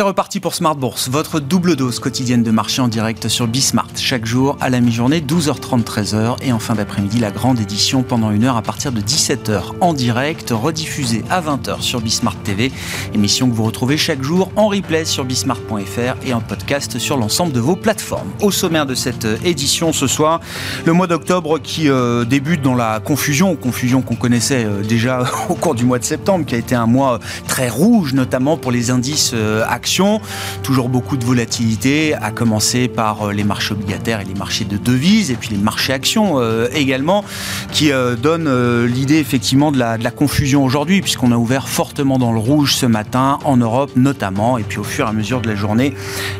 C'est reparti pour Smart Bourse, votre double dose quotidienne de marché en direct sur Bismart. Chaque jour à la mi-journée, 12h30, 13h. Et en fin d'après-midi, la grande édition pendant une heure à partir de 17h en direct, rediffusée à 20h sur Bismart TV. Émission que vous retrouvez chaque jour en replay sur bismart.fr et en podcast sur l'ensemble de vos plateformes. Au sommaire de cette édition ce soir, le mois d'octobre qui euh, débute dans la confusion, confusion qu'on connaissait euh, déjà au cours du mois de septembre, qui a été un mois très rouge, notamment pour les indices euh, Toujours beaucoup de volatilité, à commencer par euh, les marchés obligataires et les marchés de devises, et puis les marchés actions euh, également, qui euh, donnent l'idée effectivement de la, de la confusion aujourd'hui, puisqu'on a ouvert fortement dans le rouge ce matin, en Europe notamment, et puis au fur et à mesure de la journée,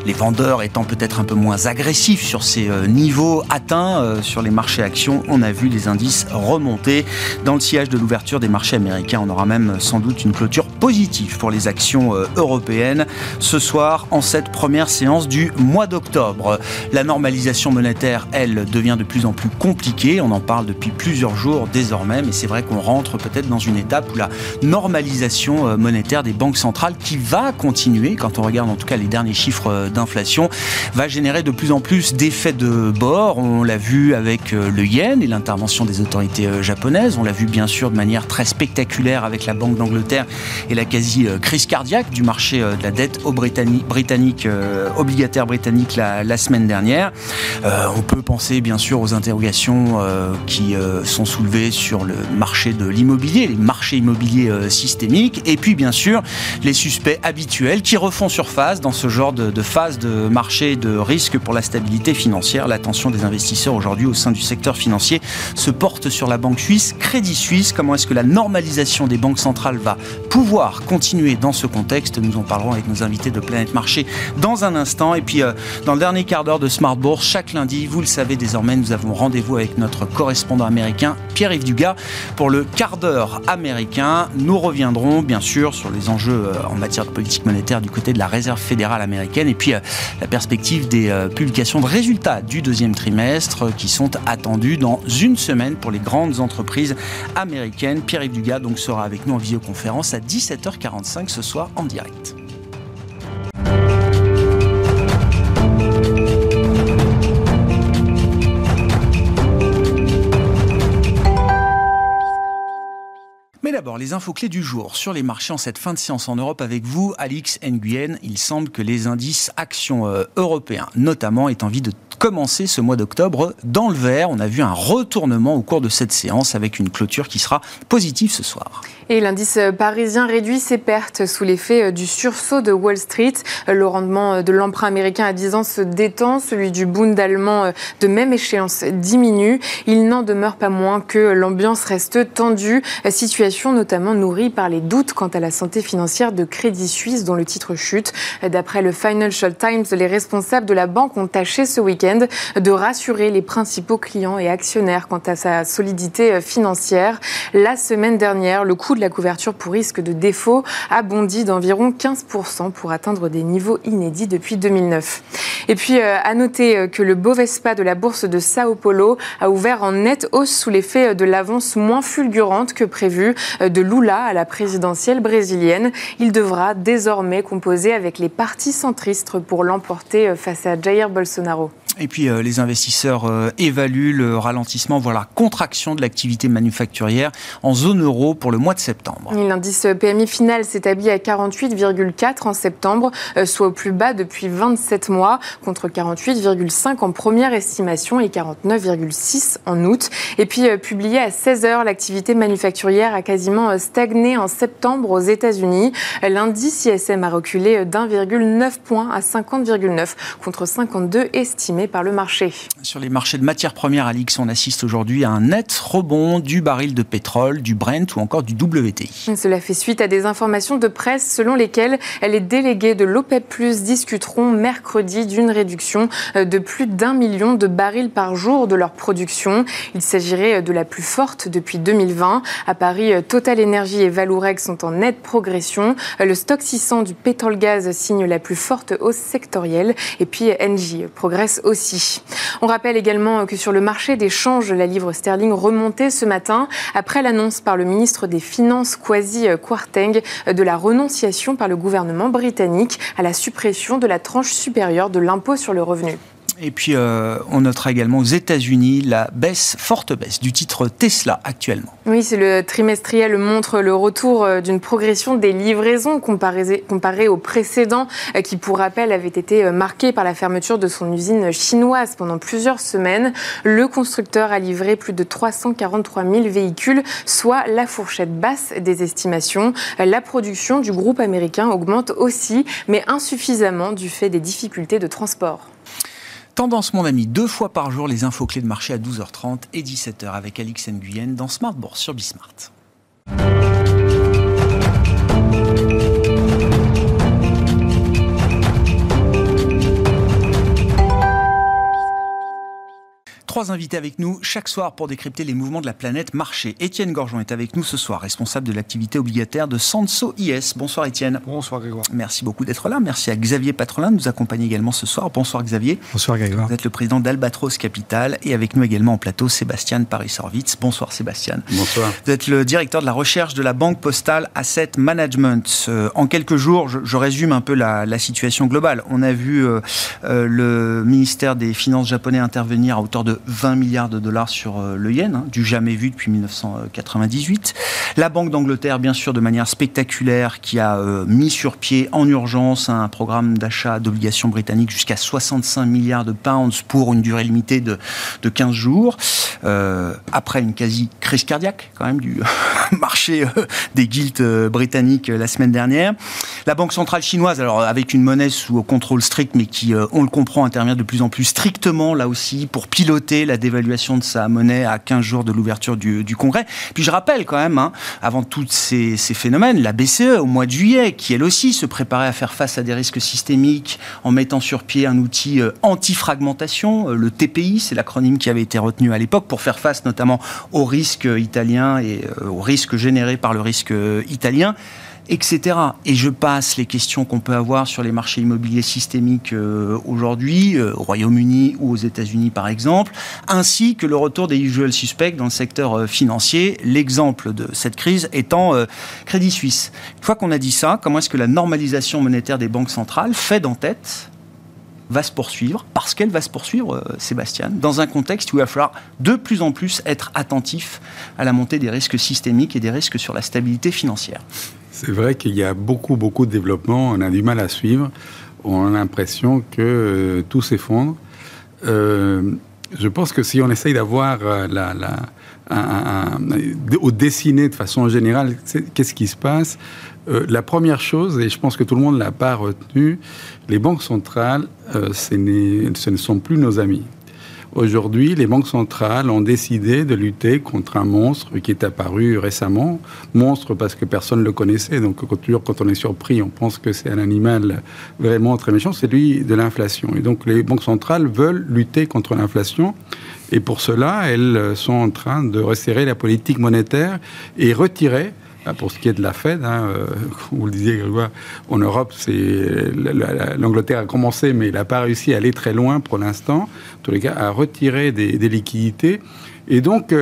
les vendeurs étant peut-être un peu moins agressifs sur ces niveaux atteints sur les marchés actions, on a vu les indices remonter. Dans le sillage de l'ouverture des marchés américains, on aura même sans doute une clôture positive pour les actions européennes ce soir en cette première séance du mois d'octobre. La normalisation monétaire, elle, devient de plus en plus compliquée. On en parle depuis plusieurs jours désormais, mais c'est vrai qu'on rentre peut-être dans une étape où la normalisation euh, monétaire des banques centrales, qui va continuer, quand on regarde en tout cas les derniers chiffres euh, d'inflation, va générer de plus en plus d'effets de bord. On l'a vu avec euh, le yen et l'intervention des autorités japonaises. On l'a vu bien sûr de manière très spectaculaire avec la Banque d'Angleterre et la quasi-crise cardiaque du marché de la dette britannique, euh, obligataire britannique la, semaine dernière. Euh, on peut penser bien sûr aux interrogations euh, qui sont soulevées sur le marché de l'immobilier, les marchés immobiliers systémiques, et puis bien sûr les suspects habituels qui refont surface dans ce genre de phase de marché de risque pour la stabilité financière. L'attention des investisseurs aujourd'hui au sein du secteur financier se porte sur la banque suisse Crédit Suisse. Comment est-ce que la normalisation des banques centrales va pouvoir continuer dans ce contexte Nous en parlerons avec nos invités de Planète Marché dans un instant. Et puis, euh, dans le dernier quart d'heure de Smart Bourse, chaque lundi, vous le savez désormais, nous avons rendez-vous avec notre correspondant américain, Pierre-Yves Dugas, pour le quart d'heure américain. Nous reviendrons, bien sûr, sur les enjeux euh, en matière de politique monétaire du côté de la Réserve fédérale américaine et puis euh, la perspective des publications de résultats du deuxième trimestre qui sont attendus dans une semaine pour les grandes entreprises américaines. Pierre-Yves Dugas donc sera avec nous en visioconférence à 17h45 ce soir en direct. d'abord les infos clés du jour sur les marchés en cette fin de séance en Europe avec vous, Alix Nguyen. Il semble que les indices actions euh, européens, notamment, aient envie de commencer ce mois d'octobre dans le vert. On a vu un retournement au cours de cette séance avec une clôture qui sera positive ce soir. Et l'indice parisien réduit ses pertes sous l'effet euh, du sursaut de Wall Street. Euh, le rendement de l'emprunt américain à 10 ans se détend, celui du Bund allemand de même échéance diminue. Il n'en demeure pas moins que l'ambiance reste tendue, situation notamment nourrie par les doutes quant à la santé financière de Crédit Suisse, dont le titre chute. D'après le Financial Times, les responsables de la banque ont tâché ce week-end de rassurer les principaux clients et actionnaires quant à sa solidité financière. La semaine dernière, le coût la couverture pour risque de défaut a bondi d'environ 15% pour atteindre des niveaux inédits depuis 2009. Et puis, euh, à noter euh, que le Bovespa de la bourse de Sao Paulo a ouvert en nette hausse sous l'effet de l'avance moins fulgurante que prévu de Lula à la présidentielle brésilienne. Il devra désormais composer avec les partis centristes pour l'emporter face à Jair Bolsonaro. Et puis euh, les investisseurs euh, évaluent le ralentissement, voire la contraction de l'activité manufacturière en zone euro pour le mois de septembre. L'indice PMI final s'établit à 48,4 en septembre, euh, soit au plus bas depuis 27 mois, contre 48,5 en première estimation et 49,6 en août. Et puis publié à 16 heures, l'activité manufacturière a quasiment stagné en septembre aux États-Unis. L'indice ISM a reculé d'1,9 point à 50,9 contre 52 estimé par le marché. Sur les marchés de matières premières, Alix, on assiste aujourd'hui à un net rebond du baril de pétrole, du Brent ou encore du WTI. Cela fait suite à des informations de presse selon lesquelles les délégués de l'OPEP Plus discuteront mercredi d'une réduction de plus d'un million de barils par jour de leur production. Il s'agirait de la plus forte depuis 2020. À Paris, Total Energy et Valourec sont en nette progression. Le stock 600 du pétrole-gaz signe la plus forte hausse sectorielle. Et puis Engie progresse aussi. On rappelle également que sur le marché des changes, la livre sterling remontait ce matin après l'annonce par le ministre des Finances, Kwasi Kwarteng, de la renonciation par le gouvernement britannique à la suppression de la tranche supérieure de l'impôt sur le revenu. Et puis, euh, on notera également aux États-Unis la baisse, forte baisse du titre Tesla actuellement. Oui, le trimestriel montre le retour euh, d'une progression des livraisons comparée, comparée au précédent, euh, qui, pour rappel, avait été marqué par la fermeture de son usine chinoise pendant plusieurs semaines. Le constructeur a livré plus de 343 000 véhicules, soit la fourchette basse des estimations. La production du groupe américain augmente aussi, mais insuffisamment du fait des difficultés de transport. Tendance, mon ami, deux fois par jour, les infos clés de marché à 12h30 et 17h avec Alix Nguyen dans Smart Bourse sur Bismart. Trois invités avec nous chaque soir pour décrypter les mouvements de la planète marché. Étienne Gorgeon est avec nous ce soir, responsable de l'activité obligataire de Sanso IS. Bonsoir Étienne. Bonsoir Grégoire. Merci beaucoup d'être là. Merci à Xavier Patrolin de nous accompagner également ce soir. Bonsoir Xavier. Bonsoir Grégoire. Vous êtes le président d'Albatros Capital et avec nous également en plateau Sébastien Paris-Sorvitz. Bonsoir Sébastien. Bonsoir. Vous êtes le directeur de la recherche de la Banque Postale Asset Management. Euh, en quelques jours, je, résume un peu la, situation globale. On a vu euh, euh, le ministère des Finances japonais intervenir à hauteur de 20 milliards de dollars sur euh, le yen, hein, du jamais vu depuis 1998. La Banque d'Angleterre, bien sûr, de manière spectaculaire, qui a euh, mis sur pied en urgence un programme d'achat d'obligations britanniques jusqu'à 65 milliards de pounds pour une durée limitée de, de 15 jours. Euh, après une quasi crise cardiaque, quand même, du marché des guildes britanniques la semaine dernière. La Banque centrale chinoise, alors avec une monnaie sous contrôle strict, mais qui, on le comprend, intervient de plus en plus strictement, là aussi, pour piloter la dévaluation de sa monnaie à 15 jours de l'ouverture du, Congrès. Puis je rappelle quand même, hein, avant tous ces, phénomènes, la BCE, au mois de juillet, qui elle aussi se préparait à faire face à des risques systémiques en mettant sur pied un outil euh, anti-fragmentation, euh, le TPI, c'est l'acronyme qui avait été retenu à l'époque, pour faire face notamment aux risques italiens et euh, aux risques générés par le risque italien etc. Et je passe les questions qu'on peut avoir sur les marchés immobiliers systémiques euh, aujourd'hui, euh, au Royaume-Uni ou aux États-Unis par exemple, ainsi que le retour des usual suspects dans le secteur euh, financier, l'exemple de cette crise étant Crédit Suisse. Une fois qu'on a dit ça, comment est-ce que la normalisation monétaire des banques centrales fait en tête va se poursuivre, parce qu'elle va se poursuivre, Sébastien, dans un contexte où il va falloir de plus en plus être attentif à la montée des risques systémiques et des risques sur la stabilité financière. C'est vrai qu'il y a beaucoup, beaucoup de développement. On a du mal à suivre. On a l'impression que euh, tout s'effondre. Euh, je pense que si on essaye d'avoir euh, la, au dessiner de façon générale, qu'est-ce qui se passe? La première chose, et je pense que tout le monde l'a pas retenu, les banques centrales, ce ne sont plus nos amis. Aujourd'hui, les banques centrales ont décidé de lutter contre un monstre qui est apparu récemment. Monstre parce que personne ne le connaissait. Donc, toujours quand on est surpris, on pense que c'est un animal vraiment très méchant. C'est lui de l'inflation. Et donc, les banques centrales veulent lutter contre l'inflation. Et pour cela, elles sont en train de resserrer la politique monétaire et retirer pour ce qui est de la Fed, hein, euh, vous le disiez, Grégoire, en Europe, l'Angleterre a commencé, mais il n'a pas réussi à aller très loin pour l'instant. En tous les cas, à retirer des, des liquidités. Et donc,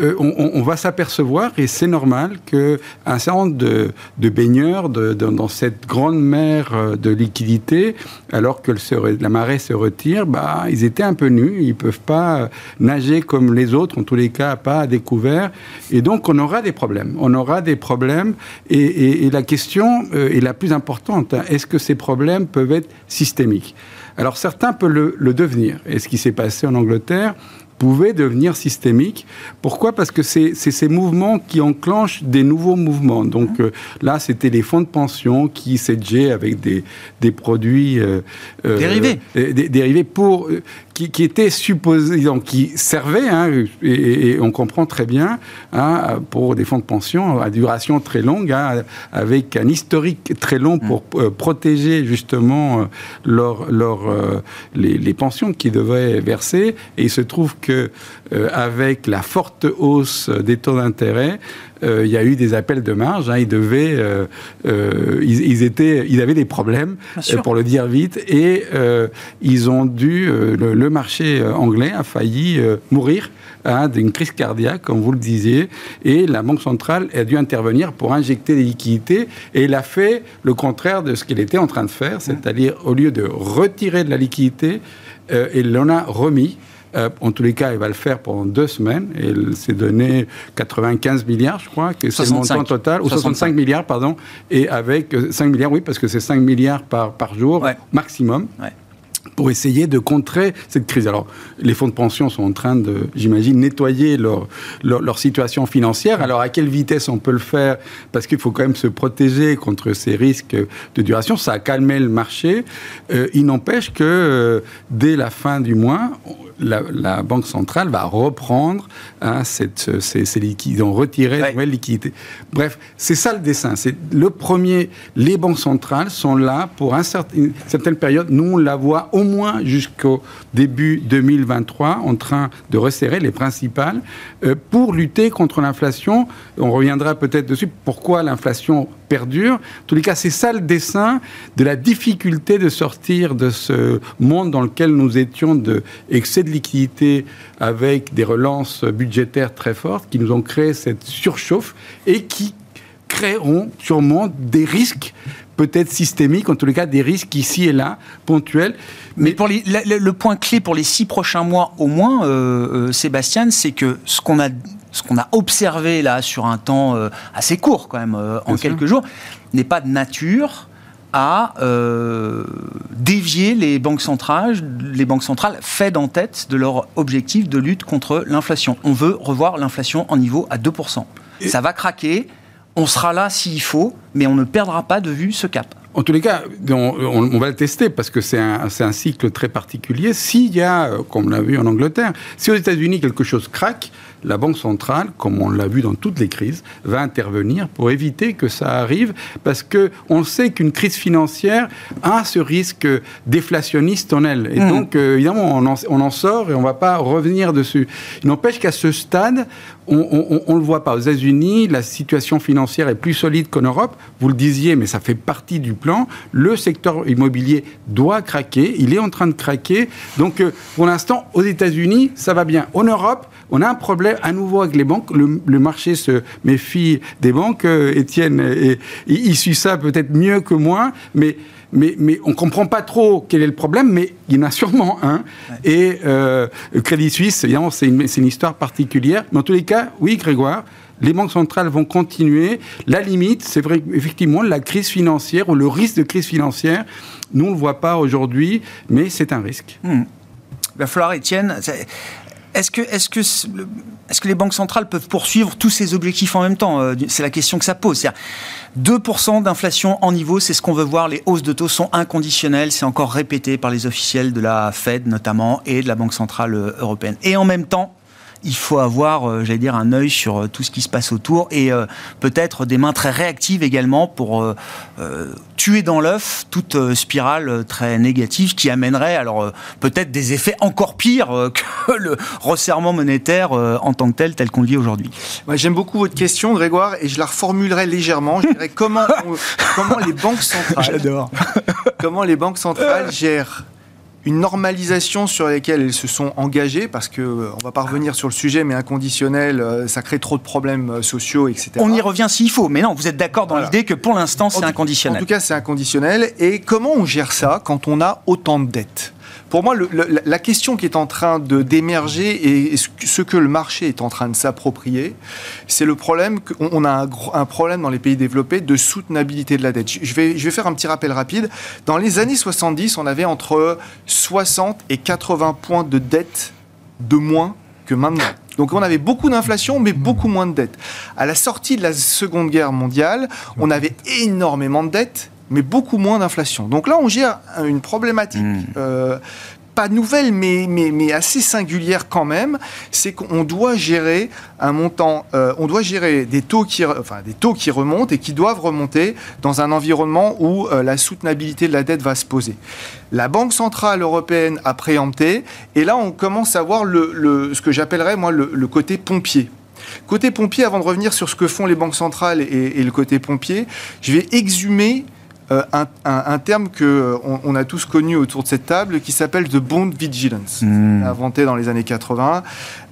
euh, on, va s'apercevoir, et c'est normal, qu'un certain nombre de, baigneurs dans cette grande mer euh, de liquidités, alors que la marée se retire, bah, ils étaient un peu nus, ils ne peuvent pas nager comme les autres, en tous les cas, pas à découvert. Et donc, on aura des problèmes. On aura des problèmes. Et, la question euh, est la plus importante. Hein. Est-ce que ces problèmes peuvent être systémiques? Alors certains peuvent le, le devenir. Et ce qui s'est passé en Angleterre, pouvait devenir systémique. Pourquoi? Parce que c'est ces mouvements qui enclenchent des nouveaux mouvements. Donc euh, là, c'était les fonds de pension qui s'étaient avec des, des produits euh, euh, dérivés, dérivés pour qui, qui était supposé, donc qui servait, hein, et, on comprend très bien, hein, pour des fonds de pension à duration très longue, hein, avec un historique très long pour mm. euh, protéger justement euh, leur, leur, euh, les, les, pensions qu'ils devaient verser. Et il se trouve que avec la forte hausse des taux d'intérêt, il y a eu des appels de marge. Hein, ils devaient, ils, ils, étaient, ils avaient des problèmes, pour le dire vite, et ils ont dû le, le marché euh, anglais a failli euh, mourir hein, d'une crise cardiaque, comme vous le disiez, et la Banque centrale a dû intervenir pour injecter des liquidités, et elle a fait le contraire de ce qu'elle était en train de faire, c'est-à-dire au lieu de retirer de la liquidité, euh, elle en a remis. En tous les cas, elle va le faire pendant deux semaines. Elle s'est donné 95 milliards, je crois, que c'est le montant total, ou 65 milliards, pardon, et avec 5 milliards, oui, parce que c'est 5 milliards par, par jour maximum. Ouais pour essayer de contrer cette crise. Alors, les fonds de pension sont en train de, j'imagine, nettoyer leur, leur, situation financière. Alors, à quelle vitesse on peut le faire? Parce qu'il faut quand même se protéger contre ces risques de duration. Ça a calmé le marché. Euh, il n'empêche que euh, dès la fin du mois, la, Banque centrale va reprendre hein, cette, ces, ces liquidités, ont retiré ouais. nouvelles liquidités. Bref, c'est ça le dessin. C'est le premier. Les banques centrales sont là pour un certain, une certaine période. Nous, on la voit au moins jusqu'au début 2023 en train de resserrer les principales euh, pour lutter contre l'inflation. On reviendra peut-être dessus. Pourquoi l'inflation perdure. En tous les cas, c'est ça le dessin de la difficulté de sortir de ce monde dans lequel nous étions de, de liquidité avec des relances budgétaires très fortes qui nous ont créé cette surchauffe et qui créeront sûrement des risques peut-être systémiques, en tous les cas des risques ici et là, ponctuels. Mais, pour le, point clé pour les six prochains mois au moins, euh, euh, Sébastien, c'est que ce qu'on a ce qu'on a observé là sur un temps euh, assez court quand même, en quelques jours, n'est pas de nature à euh, dévier les banques centrales, les banques centrales Fed en tête de leur objectif de lutte contre l'inflation. On veut revoir l'inflation en niveau à 2%. Ça va craquer, on sera là s'il faut, mais on ne perdra pas de vue ce cap. En tous les cas, on, va le tester parce que c'est un, un, cycle très particulier. S'il y a, comme on l'a vu en Angleterre, si aux États-Unis quelque chose craque, la Banque centrale, comme on l'a vu dans toutes les crises, va intervenir pour éviter que ça arrive, parce que on sait qu'une crise financière a ce risque déflationniste en elle. Et mmh. donc, euh, évidemment, on en, sort et on ne va pas revenir dessus. Il n'empêche qu'à ce stade, on ne le voit pas. Aux États-Unis, la situation financière est plus solide qu'en Europe. Vous le disiez, mais ça fait partie du plan. Le secteur immobilier doit craquer. Il est en train de craquer. Donc, euh, pour l'instant, aux États-Unis, ça va bien. En Europe, on a un problème à nouveau avec les banques. Le, marché se méfie des banques. Euh, Étienne, et, il suit ça peut-être mieux que moi, mais mais, mais on ne comprend pas trop quel est le problème, mais il y en a sûrement un. Et euh, Crédit Suisse, évidemment, c'est une, une, histoire particulière. Mais en tous les cas, oui, Grégoire, les banques centrales vont continuer. La limite, c'est vrai, effectivement, la crise financière ou le risque de crise financière, nous, on ne le voit pas aujourd'hui, mais c'est un risque. Hmm. Il va falloir, Étienne, est-ce que, les banques centrales peuvent poursuivre tous ces objectifs en même temps euh, C'est la question que ça pose. 2% d'inflation en niveau, c'est ce qu'on veut voir. Les hausses de taux sont inconditionnelles. C'est encore répété par les officiels de la Fed notamment et de la Banque centrale euh, européenne. Et en même temps, il faut avoir, euh, j'allais dire, un œil sur euh, tout ce qui se passe autour et euh, peut-être des mains très réactives également pour tuer dans l'œuf toute spirale très négative qui amènerait alors peut-être des effets encore pires que le resserrement monétaire en tant que tel, tel qu'on le vit aujourd'hui. J'aime beaucoup votre question, Grégoire, et je la reformulerai légèrement. Je dirais comment, comment les banques centrales, comment les banques centrales gèrent une normalisation sur laquelle elles se sont engagées, parce que euh, on va pas revenir sur le sujet, mais inconditionnel, euh, ça crée trop de problèmes euh, sociaux, etc. On y revient s'il faut, mais non, vous êtes d'accord dans l'idée que pour l'instant c'est inconditionnel. En tout cas, c'est inconditionnel. Et comment on gère ça quand on a autant de dettes? Pour moi, la question qui est en train de d'émerger et ce que le marché est en train de s'approprier, c'est le problème qu'on a un, un, problème dans les pays développés de soutenabilité de la dette. Je vais, je vais faire un petit rappel rapide. Dans les années 70, on avait entre 60 et 80 points de dette de moins que maintenant. Donc on avait beaucoup d'inflation, mais beaucoup moins de dettes. À la sortie de la Seconde Guerre mondiale, on avait énormément de dettes mais beaucoup moins d'inflation. Donc là, on gère une problématique hmm. euh, pas nouvelle, mais, mais, mais assez singulière quand même, c'est qu'on doit gérer un montant, euh, on doit gérer des taux, qui, enfin, des taux qui remontent et qui doivent remonter dans un environnement où euh, la soutenabilité de la dette va se poser. La Banque Centrale Européenne a préempté, et là on commence à voir le, le ce que j'appellerais moi le, le côté pompier. Côté pompier, avant de revenir sur ce que font les banques centrales et, et le côté pompier, je vais exhumer euh, un, un, un, terme que euh, on, on, a tous connu autour de cette table qui s'appelle the bond vigilance, mmh. inventé dans les années 80.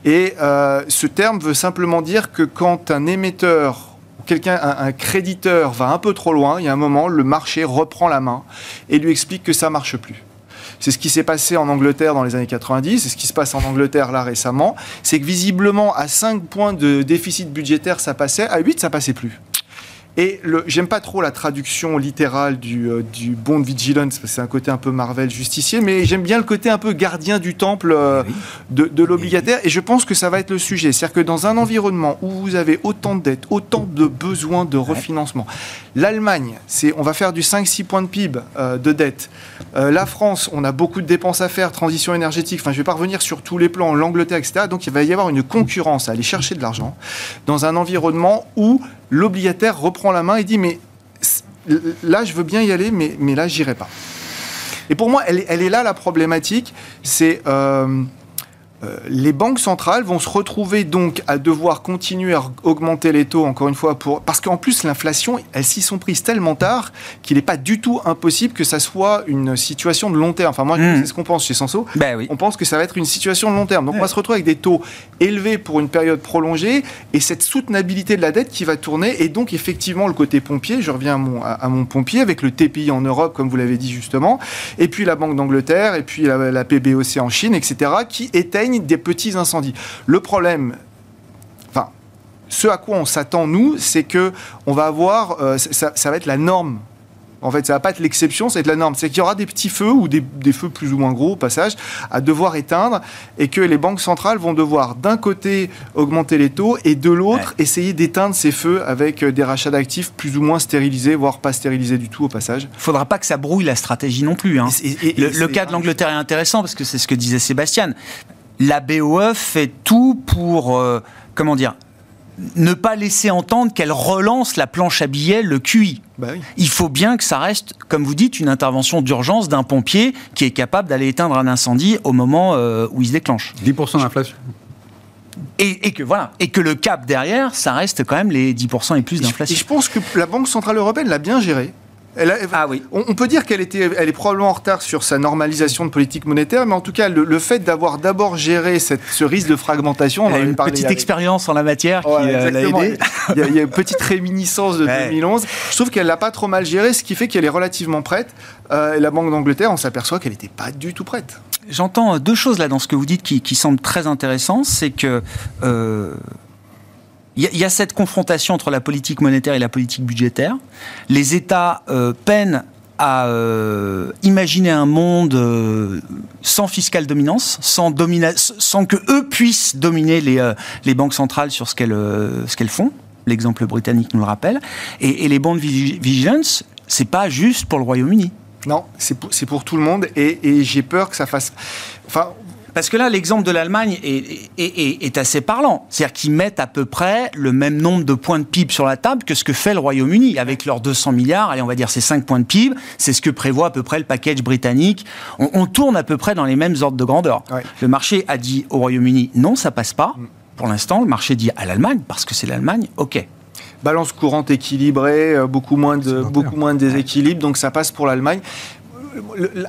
Et euh, ce terme veut simplement dire que quand un émetteur quelqu'un, un, un, créditeur va un peu trop loin, il y a un moment, le marché reprend la main et lui explique que ça marche plus. C'est ce qui s'est passé en Angleterre dans les années 90, c'est ce qui se passe en Angleterre là récemment. C'est que visiblement, à 5 points de déficit budgétaire, ça passait, à 8, ça passait plus. Et j'aime pas trop la traduction littérale du, euh, du bond vigilance, parce que c'est un côté un peu Marvel justicier, mais j'aime bien le côté un peu gardien du temple euh, oui. de, de l'obligataire. Et je pense que ça va être le sujet. C'est-à-dire que dans un environnement où vous avez autant de dettes, autant de besoins de refinancement, l'Allemagne, c'est on va faire du 5-6 points de PIB euh, de dette. Euh, la France, on a beaucoup de dépenses à faire, transition énergétique. Enfin, je vais pas revenir sur tous les plans, l'Angleterre, etc. Donc il va y avoir une concurrence à aller chercher de l'argent dans un environnement où l'obligataire reprend la main et dit mais là je veux bien y aller mais, mais là j'irai pas. Et pour moi elle, elle, est là la problématique, c'est euh, euh, les banques centrales vont se retrouver donc à devoir continuer à augmenter les taux encore une fois pour parce qu'en plus l'inflation elles s'y sont prises tellement tard qu'il n'est pas du tout impossible que ça soit une situation de long terme. Enfin moi mmh. c'est ce qu'on pense chez Senso. Ben oui. On pense que ça va être une situation de long terme. Donc ouais. on va se retrouver avec des taux élevés pour une période prolongée et cette soutenabilité de la dette qui va tourner et donc effectivement le côté pompier. Je reviens à mon, à, à mon pompier avec le TPI en Europe comme vous l'avez dit justement et puis la Banque d'Angleterre et puis la, la PBOC en Chine etc qui des petits incendies. Le problème, enfin, ce à quoi on s'attend nous, c'est que on va avoir, euh, ça, ça, va être la norme. En fait, ça va pas être l'exception, ça va être la norme. C'est qu'il y aura des petits feux ou des, des, feux plus ou moins gros au passage à devoir éteindre et que les banques centrales vont devoir d'un côté augmenter les taux et de l'autre ouais. essayer d'éteindre ces feux avec euh, des rachats d'actifs plus ou moins stérilisés, voire pas stérilisés du tout au passage. Il faudra pas que ça brouille la stratégie non plus. Hein. Et, et, le, le cas de l'Angleterre est intéressant parce que c'est ce que disait Sébastien la BOE fait tout pour, euh, comment dire, ne pas laisser entendre qu'elle relance la planche à billets, le QI. Bah oui. Il faut bien que ça reste, comme vous dites, une intervention d'urgence d'un pompier qui est capable d'aller éteindre un incendie au moment euh, où il se déclenche. 10% d'inflation. Et, et, que voilà, et que le cap derrière, ça reste quand même les 10% et plus d'inflation. Et je pense que la Banque centrale européenne l'a bien géré. Elle a, ah oui. On, on peut dire qu'elle était, elle est probablement en retard sur sa normalisation de politique monétaire, mais en tout cas, le, le fait d'avoir d'abord géré cette, ce risque de fragmentation, on elle a une petite expérience en la matière qui euh, l'a aidé. Il y, a, il y, a, une petite réminiscence de ouais. 2011. Je trouve qu'elle l'a pas trop mal géré, ce qui fait qu'elle est relativement prête. Euh, et la Banque d'Angleterre, on s'aperçoit qu'elle n'était pas du tout prête. J'entends deux choses là dans ce que vous dites qui, qui semblent très intéressantes, c'est que euh, il y, a cette confrontation entre la politique monétaire et la politique budgétaire. Les États euh, peinent à euh, imaginer un monde euh, sans fiscale dominance, sans, domina que eux puissent dominer les, banques centrales sur ce qu'elles font. L'exemple britannique nous le rappelle. Et, et les bonds vigilance, c'est pas juste pour le Royaume-Uni. Non, c'est pour, tout le monde et, j'ai peur que ça fasse. Parce que là, l'exemple de l'Allemagne est, est, est, est, assez parlant. C'est-à-dire qu'ils mettent à peu près le même nombre de points de PIB sur la table que ce que fait le Royaume-Uni avec leurs 200 milliards. Allez, on va dire ces 5 points de PIB. C'est ce que prévoit à peu près le package britannique. On, on tourne à peu près dans les mêmes ordres de grandeur. Ouais. Le marché a dit au Royaume-Uni non, ça passe pas. Pour l'instant, le marché dit à l'Allemagne, parce que c'est l'Allemagne, ok balance courante équilibrée, euh, beaucoup moins de, beaucoup moins de déséquilibre, donc ça passe pour l'Allemagne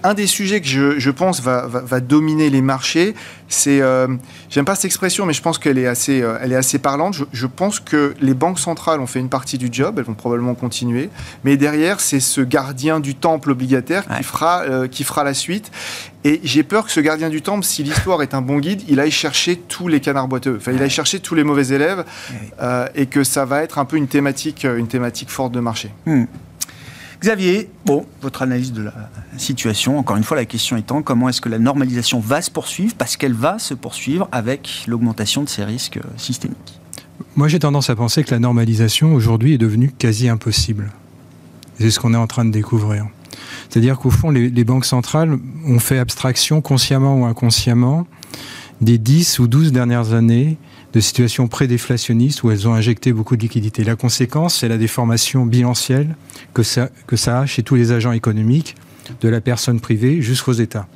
un des sujets que je, je pense va, va, va, dominer les marchés, c'est, euh, j'aime pas cette expression, mais je pense qu'elle est assez, euh, elle est assez parlante. Je, je, pense que les banques centrales ont fait une partie du job, elles vont probablement continuer, mais derrière, c'est ce gardien du temple obligataire qui, ouais. fera, euh, qui fera la suite. Et j'ai peur que ce gardien du temple, si l'histoire est un bon guide, il aille chercher tous les canards boiteux, enfin, il aille chercher tous les mauvais élèves, et que ça va être un peu une thématique, une thématique forte de marché. Hmm. Xavier, bon, votre analyse de la situation, encore une fois, la question étant comment est-ce que la normalisation va se poursuivre Parce qu'elle va se poursuivre avec l'augmentation de ces risques systémiques? Moi, j'ai tendance à penser que la normalisation aujourd'hui est devenue quasi impossible. C'est ce qu'on est en train de découvrir. C'est-à-dire qu'au fond, les, les, banques centrales ont fait abstraction, consciemment ou inconsciemment, des 10 ou 12 dernières années de situations pré-déflationnistes où elles ont injecté beaucoup de liquidités. La conséquence, c'est la déformation bilancielle que ça, que ça a chez tous les agents économiques, de la personne privée jusqu'aux États.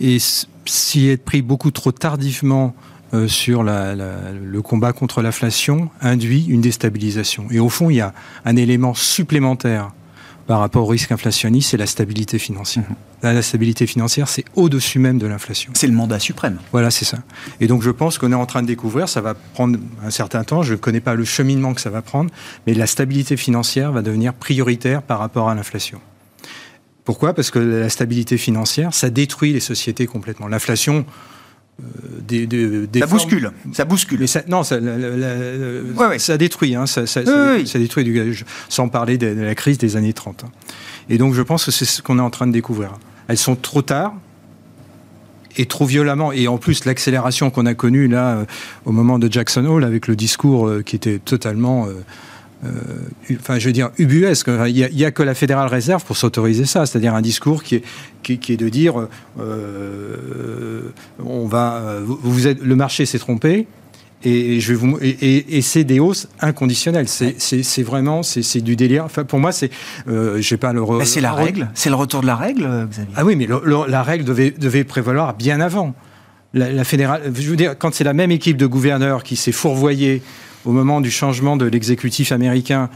Et s'y être pris beaucoup trop tardivement euh, sur le combat contre l'inflation induit une déstabilisation. Et au fond, il y a un élément supplémentaire par rapport au risque inflationniste, c'est la stabilité financière. Mmh. La stabilité financière, c'est au-dessus même de l'inflation. C'est le mandat suprême. Voilà, c'est ça. Et donc je pense qu'on est en train de découvrir, ça va prendre un certain temps, je ne connais pas le cheminement que ça va prendre, mais la stabilité financière va devenir prioritaire par rapport à l'inflation. Pourquoi? Parce que la stabilité financière, ça détruit les sociétés complètement. L'inflation, des, des, des ça formes... bouscule, ça bouscule. Mais ça, non, ça, la, la, la, ouais, ouais. ça détruit, hein, ça, ça, oui, ça, détruit, du, sans parler de, de, la crise des années 30. Hein. Et donc je pense que c'est ce qu'on est en train de découvrir. Elles sont trop tard et trop violemment. Et en plus, l'accélération qu'on a connue là, euh, au moment de Jackson Hole, avec le discours euh, qui était totalement... Euh, euh, enfin, je veux dire, ubuesque. Il n'y a, a, que la Fédérale Réserve pour s'autoriser ça, c'est-à-dire un discours qui est, qui, qui est de dire euh, on va, vous êtes, le marché s'est trompé. Et, je vais vous, et, et, et c'est des hausses inconditionnelles. C'est vraiment c'est du délire. Enfin, pour moi, c'est euh, j'ai pas le. Mais c'est la règle. C'est le retour de la règle, Xavier. Ah oui, mais le, le, la règle devait, devait prévaloir bien avant. La, la fédérale. Je veux dire, quand c'est la même équipe de gouverneurs qui s'est fourvoyée au moment du changement de l'exécutif américain,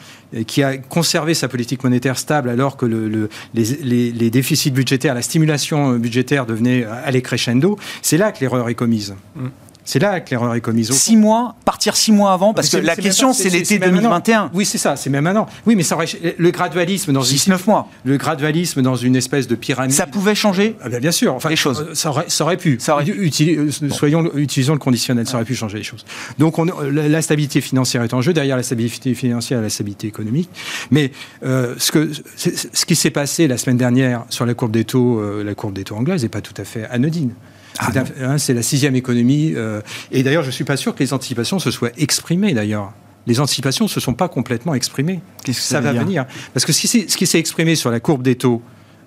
qui a conservé sa politique monétaire stable alors que le, le, les, déficits budgétaires, la stimulation budgétaire devenait allait crescendo, c'est là que l'erreur est commise. Mm. C'est là que l'erreur est commise. Six mois, partir six mois avant, parce que la question c'est l'été 2021. Oui, c'est ça, c'est même maintenant. Oui, mais ça aurait, le gradualisme dans 19 une, mois. Le gradualisme dans une espèce de pyramide. Ça pouvait changer. Ah ben bien sûr. Enfin, les choses. Ça aurait, ça aurait pu. Ça aurait... Bon. Soyons, utilisons le conditionnel. Ça aurait pu changer les choses. Donc, on, la stabilité financière est en jeu. Derrière la stabilité financière, la stabilité économique. Mais euh, ce que, ce qui s'est passé la semaine dernière sur la courbe des taux, euh, la courbe des taux anglaise, n'est pas tout à fait anodine. C'est ah hein, la sixième économie. Euh, et d'ailleurs, je ne suis pas sûr que les anticipations se soient exprimées, d'ailleurs. Les anticipations ne se sont pas complètement exprimées. Que ça, ça va venir. Parce que ce qui s'est exprimé sur la courbe des taux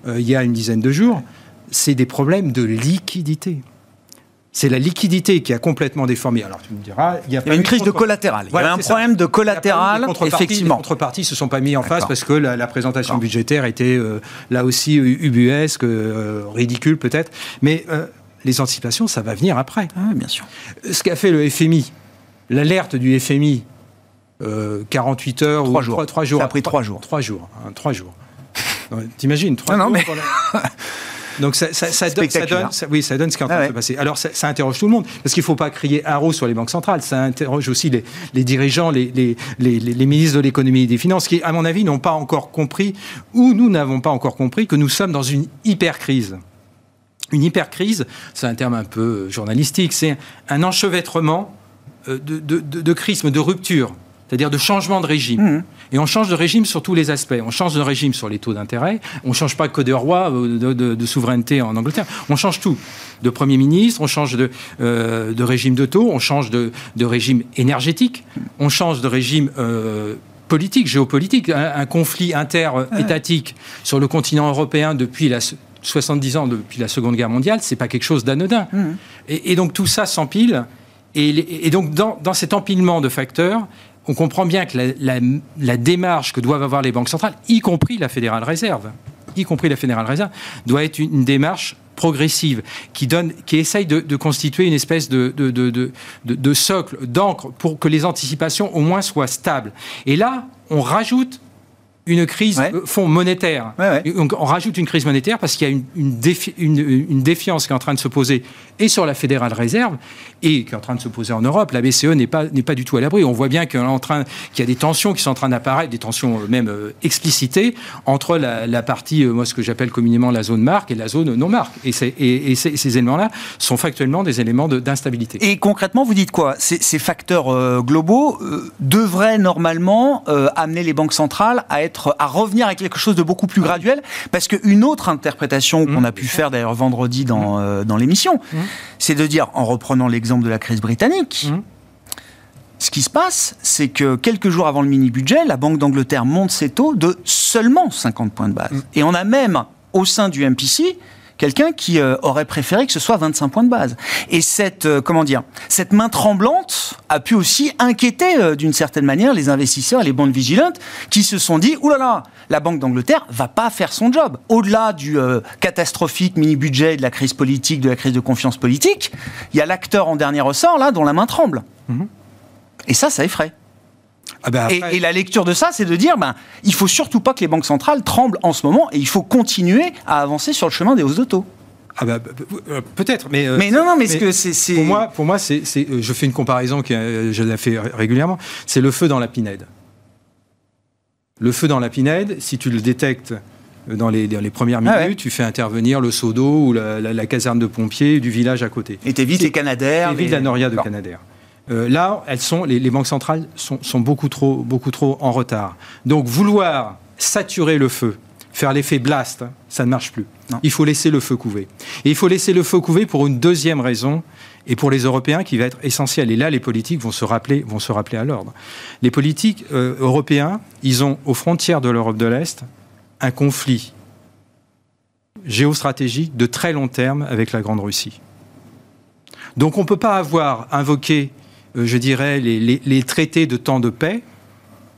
euh, il y a une dizaine de jours, c'est des problèmes de liquidité. C'est la liquidité qui a complètement déformé. Alors tu me diras, il y a, il y a une crise contre... de collatéral. Il y a un problème ça. de collatéral, effectivement. Les contreparties se sont pas mis en face parce que la, la présentation budgétaire était euh, là aussi ubuesque, euh, ridicule peut-être. Mais euh, les anticipations, ça va venir après. Ah, bien sûr. Ce qu'a fait le FMI, l'alerte du FMI, euh, 48 heures trois ou jours. 3, 3, jours. Ça a pris 3 jours. 3 jours. Hein, 3 jours. T'imagines 3 non, jours. Non, mais... Donc ça, ça, ça, donne, ça, donne, oui, ça donne ce qui est en train ah ouais. de se passer. Alors ça, interroge tout le monde, parce qu'il ne faut pas crier haro sur les banques centrales, ça interroge aussi les, les dirigeants, les, les ministres de l'économie et des finances, qui, à mon avis, n'ont pas encore compris, ou nous n'avons pas encore compris, que nous sommes dans une hyper-crise. Une hypercrise, c'est un terme un peu journalistique, c'est un enchevêtrement de, de, de, de rupture, c'est-à-dire de changement de régime. Mmh. Et on change de régime sur tous les aspects. On change de régime sur les taux d'intérêt, on ne change pas que de roi, de, de, souveraineté en Angleterre, on change tout. De Premier ministre, on change de, euh, de régime de taux, on change de, régime énergétique, on change de régime... Euh, politique, géopolitique, un, un conflit inter-étatique sur le continent européen depuis la 70 ans depuis la Seconde Guerre mondiale, c'est pas quelque chose d'anodin. Mmh. Et, et, donc tout ça s'empile. Et, et, donc dans, dans, cet empilement de facteurs, on comprend bien que la, la, la, démarche que doivent avoir les banques centrales, y compris la Fédérale Réserve, y compris la Fédérale Réserve, doit être une, une démarche progressive qui donne, qui essaye de, de constituer une espèce de, de, de socle, d'encre pour que les anticipations au moins soient stables. Et là, on rajoute une crise ouais. fonds monétaire. Ouais, ouais. Donc on rajoute une crise monétaire parce qu'il y a une, une, défi une, une, défiance qui est en train de se poser et sur la Fédérale Réserve et qui est en train de se poser en Europe. La BCE n'est pas, n'est pas du tout à l'abri. On voit bien qu'il y, a des tensions qui sont en train d'apparaître, des tensions même euh, explicitées entre la, la partie, euh, moi ce que j'appelle communément la zone marque et la zone non marque. Et, et, et ces, ces éléments-là sont factuellement des éléments d'instabilité. Et concrètement, vous dites quoi? Ces, ces, facteurs euh, globaux euh, devraient normalement euh, amener les banques centrales à être à revenir à quelque chose de beaucoup plus graduel, parce qu'une autre interprétation qu'on mmh, a pu faire d'ailleurs vendredi dans, mmh. euh, dans l'émission, mmh. C'est de dire, en reprenant l'exemple de la crise britannique, ce qui se passe, c'est que quelques jours avant le mini-budget, la Banque d'Angleterre monte ses taux de seulement 50 points de base. Mm. Et on a même, au sein du MPC, quelqu'un qui euh, aurait préféré que ce soit 25 points de base. Et cette, euh, comment dire, cette main tremblante a pu aussi inquiéter euh, d'une certaine manière les investisseurs et les banques vigilantes qui se sont dit, oulala, là là, la Banque d'Angleterre va pas faire son job. Au-delà du catastrophique mini-budget, de la crise politique, de la crise de confiance politique, il y a l'acteur en dernier ressort là dont la main tremble. Mm-hmm. Et ça, ça effraie. Ah ben et, la lecture de ça, c'est de dire, ben, il faut surtout pas que les banques centrales tremblent en ce moment, et il faut continuer à avancer sur le chemin des hausses de taux. Ah bah, peut-être, mais, mais non, non, mais, ce que c'est pour moi, pour moi, c'est, je fais une comparaison que je la fais régulièrement. C'est le feu dans la pinède. Le feu dans la pinède, si tu le détectes dans les, les premières ah minutes, tu fais intervenir le seau d'eau ou la, caserne de pompiers du village à côté. Et t'évites les Canadaires. T'évites la noria de Canadair. Euh, là, elles sont, les, banques centrales sont, beaucoup, trop, beaucoup trop en retard. Donc vouloir saturer le feu, faire l'effet blast, ça ne marche plus. Il faut laisser le feu couver. Et il faut laisser le feu couver pour une deuxième raison, et pour les Européens qui va être essentielle. Et là, les politiques vont se rappeler, vont se rappeler à l'ordre. Les politiques euh, européens, ils ont aux frontières de l'Europe de l'Est un conflit géostratégique de très long terme avec la Grande Russie. Donc on ne peut pas avoir invoqué je dirais, les, traités de temps de paix,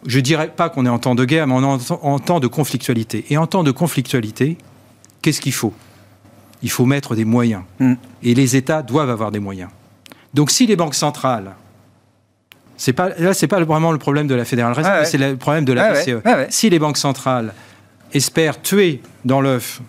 je dirais pas qu'on est en temps de guerre, mais on est en, temps de conflictualité. Et en temps de conflictualité, qu'est-ce qu'il faut? Il faut mettre des moyens. Mm. Et les États doivent avoir des moyens. Donc si les banques centrales, c'est pas, là, c'est pas vraiment le problème de la Fédérale Réserve, c'est le problème de la BCE. Si les banques centrales espèrent tuer dans l'œuf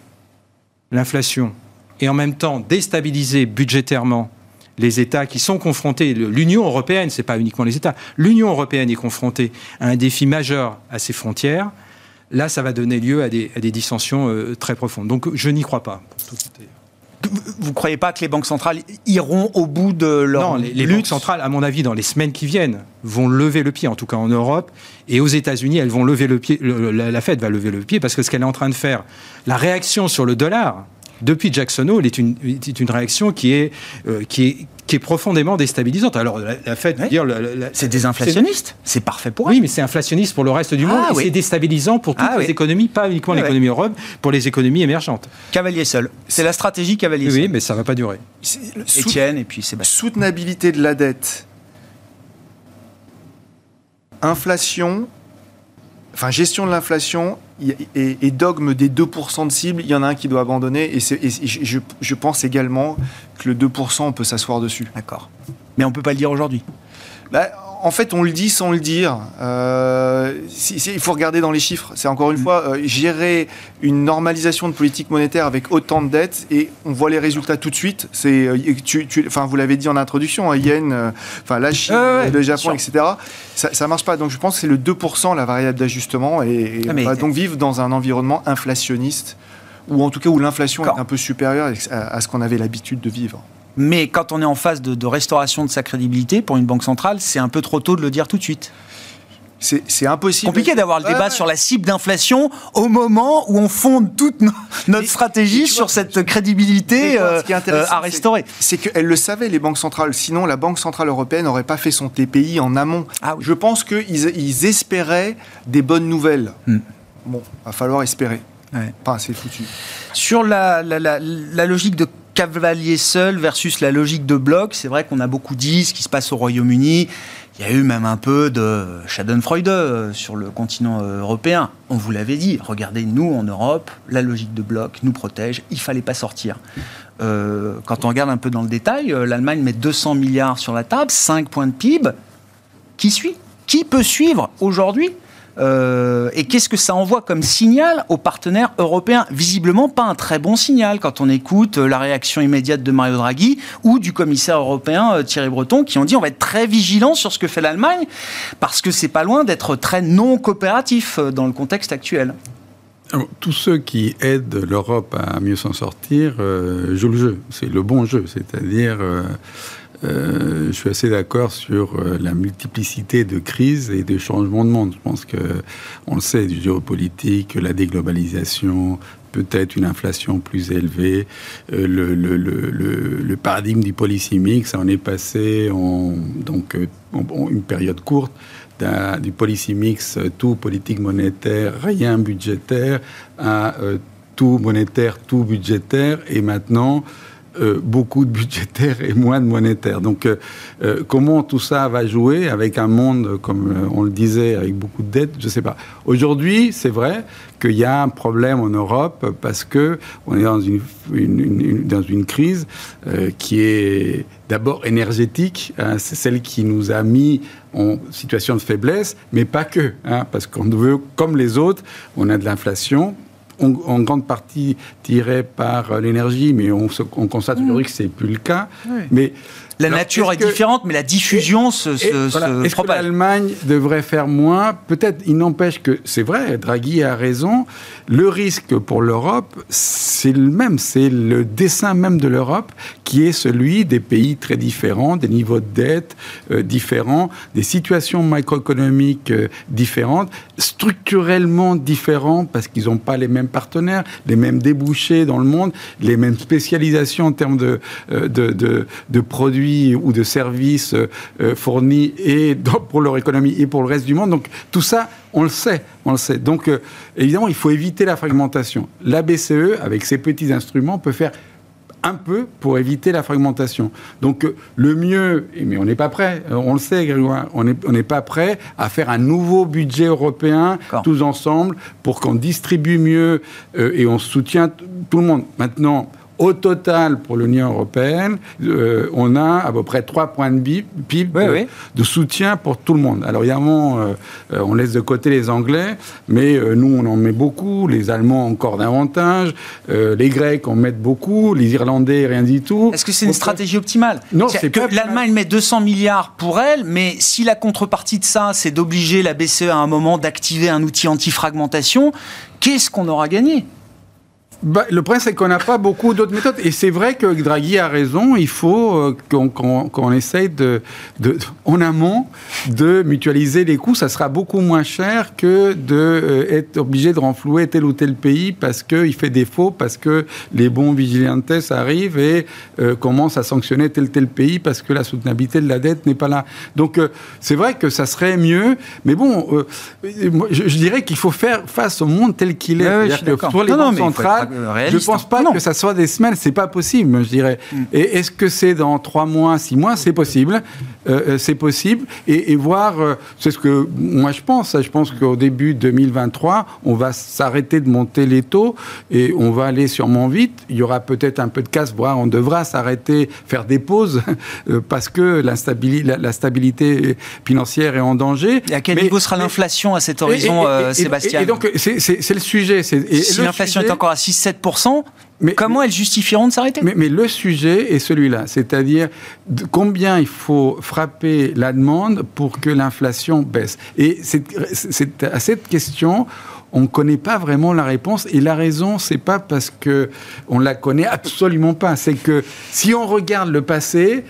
l'inflation et en même temps déstabiliser budgétairement les États qui sont confrontés, l'Union européenne, c'est pas uniquement les États, l'Union européenne est confrontée à un défi majeur à ses frontières. Là, ça va donner lieu à des, dissensions euh, très profondes. Donc, je n'y crois pas. Vous ne croyez pas que les banques centrales iront au bout de leur Non, les, banques centrales, à mon avis, dans les semaines qui viennent, vont lever le pied, en tout cas en Europe. Et aux États-Unis, elles vont lever le pied, la Fed va lever le pied parce que ce qu'elle est en train de faire, la réaction sur le dollar, depuis Jackson Hole est une, est une réaction qui est, euh, qui est qui est profondément déstabilisante. Alors, la, Fed, dire... C'est désinflationniste, c'est parfait pour elle. Oui, mais c'est inflationniste pour le reste du monde ah et c'est déstabilisant pour toutes ah les économies, pas uniquement l'économie Europe, pour les économies émergentes. Cavalier seul. C'est la stratégie cavalier seul. Oui, mais ça ne va pas durer. Étienne et puis Sébastien. Soutenabilité de la dette. Inflation enfin gestion de l'inflation et, dogme des 2% de cible, il y en a un qui doit abandonner. Et, je, pense également que le 2%, on peut s'asseoir dessus. D'accord. Mais on ne peut pas le dire aujourd'hui. Bah, en fait, on le dit sans le dire. Euh, il faut regarder dans les chiffres. C'est encore une mm. fois euh, gérer une normalisation de politique monétaire avec autant de dettes et on voit les résultats tout de suite. C'est, euh, enfin, vous l'avez dit en introduction, hein, yen, enfin la Chine, le Japon, etc. Ça, ne marche pas. Donc, je pense que c'est le 2% la variable d'ajustement et, ah, on va donc vivre dans un environnement inflationniste ou en tout cas où l'inflation est un peu supérieure à ce qu'on avait l'habitude de vivre. Mais quand on est en phase de, restauration de sa crédibilité pour une banque centrale, c'est un peu trop tôt de le dire tout de suite. C'est impossible. Compliqué d'avoir le débat sur la cible d'inflation au moment où on fonde toute notre stratégie sur cette crédibilité euh, euh, à restaurer. C'est qu'elles le savaient, les banques centrales. Sinon, la Banque Centrale Européenne n'aurait pas fait son TPI en amont. Ah Je pense qu'ils ils espéraient des bonnes nouvelles. Hmm. Bon, va falloir espérer. Pas c'est foutu. Sur la, la logique de cavalier seul versus la logique de bloc. C'est vrai qu'on a beaucoup dit ce qui se passe au Royaume-Uni. Il y a eu même un peu de Schadenfreude euh, sur le continent euh, européen. On vous l'avait dit, regardez, nous en Europe, la logique de bloc nous protège, il fallait pas sortir. Euh, quand on regarde un peu dans le détail, l'Allemagne met 200 milliards sur la table, 5 points de PIB. Qui suit? Qui peut suivre aujourd'hui euh, et qu'est-ce que ça envoie comme signal aux partenaires européens? Visiblement pas un très bon signal quand on écoute euh, la réaction immédiate de Mario Draghi ou du commissaire européen euh, Thierry Breton qui ont dit on va être très vigilant sur ce que fait l'Allemagne parce que c'est pas loin d'être très non coopératif dans le contexte actuel. tous ceux qui aident l'Europe à mieux s'en sortir jouent le jeu. C'est le bon jeu, c'est-à-dire je suis assez d'accord sur la multiplicité de crises et de changements de monde. Je pense que on le sait, du géopolitique, la déglobalisation, peut-être une inflation plus élevée. Euh, le, paradigme du policy mix, on est passé en, donc, euh, une période courte du policy mix euh, tout politique monétaire, rien budgétaire, à tout monétaire, tout budgétaire, et maintenant euh, beaucoup de budgétaire et moins de monétaire. Donc, euh, euh, comment tout ça va jouer avec un monde, comme on le disait, avec beaucoup de dettes, je ne sais pas. Aujourd'hui, c'est vrai qu'il y a un problème en Europe parce que on est dans une, dans une crise qui est d'abord énergétique. Hein, c'est celle qui nous a mis en situation de faiblesse, mais pas que, hein, parce qu'on veut, comme les autres, on a de l'inflation, en grande partie tiré par l'énergie, mais on, on constate mmh. aujourd'hui que c'est plus le cas. Mais la nature est, différente, mais la diffusion se, se, Est-ce que l'Allemagne devrait faire moins? Peut-être, il n'empêche que, c'est vrai, Draghi a raison, le risque pour l'Europe, c'est le même, c'est le dessin même de l'Europe qui est celui des pays très différents, des niveaux de dette euh, différents, des situations macroéconomiques euh, différentes, structurellement différents parce qu'ils n'ont pas les mêmes partenaires, les mêmes débouchés dans le monde, les mêmes spécialisations en termes de, euh, de, de, produits ou de services euh, fournis et pour leur économie et pour le reste du monde. Donc tout ça, on le sait, on le sait. Donc euh, évidemment, il faut éviter la fragmentation. La BCE, avec ses petits instruments, peut faire un peu pour éviter la fragmentation. Donc euh, le mieux, mais on n'est pas prêt, on le sait Grégoire, on n'est pas prêt à faire un nouveau budget européen tous ensemble pour qu'on distribue mieux et on soutient tout le monde. Maintenant, au total, pour l'Union européenne, euh, on a à peu près 3 points de PIB de, soutien pour tout le monde. Alors évidemment, euh, euh, on laisse de côté les Anglais, mais nous, on en met beaucoup, les Allemands encore davantage, les Grecs en mettent beaucoup, les Irlandais, rien du tout. Est-ce que c'est une stratégie optimale? Non, c'est que l'Allemagne met 200 milliards pour elle, mais si la contrepartie de ça, c'est d'obliger la BCE à un moment d'activer un outil anti-fragmentation, qu'est-ce qu'on aura gagné? Bah, le problème, c'est qu'on n'a pas beaucoup d'autres méthodes. Et c'est vrai que Draghi a raison. Il faut euh, qu'on essaye, de, de, en amont, de mutualiser les coûts. Ça sera beaucoup moins cher que d'être euh, être obligé de renflouer tel ou tel pays parce qu'il fait défaut, parce que les bons vigilantes arrivent et euh, commencent à sanctionner tel tel pays parce que la soutenabilité de la dette n'est pas là. Donc, c'est vrai que ça serait mieux. Mais bon, je, dirais qu'il faut faire face au monde tel qu'il est. Ouais, pour les banques centrales, je ne pense pas que ça soit des semaines, c'est pas possible, je dirais. Mm. Et est-ce que c'est dans trois mois, six mois? C'est possible. Euh, euh, c'est possible. Et, voir, euh, c'est ce que moi je pense. Je pense qu'au début 2023, on va s'arrêter de monter les taux et on va aller sûrement vite. Il y aura peut-être un peu de casse, voire on devra s'arrêter, faire des pauses parce que la, stabilité financière est en danger. Et à quel niveau sera l'inflation à cet horizon, Sébastien Et donc, c'est le sujet. si l'inflation est encore à 6-7%, mais, Comment elles justifieront de s'arrêter? mais, le sujet est celui-là, c'est-à-dire combien il faut frapper la demande pour que l'inflation baisse. Et c'est à cette question, on ne connaît pas vraiment la réponse. Et la raison, c'est pas parce que on la connaît absolument pas. C'est que si on regarde le passé,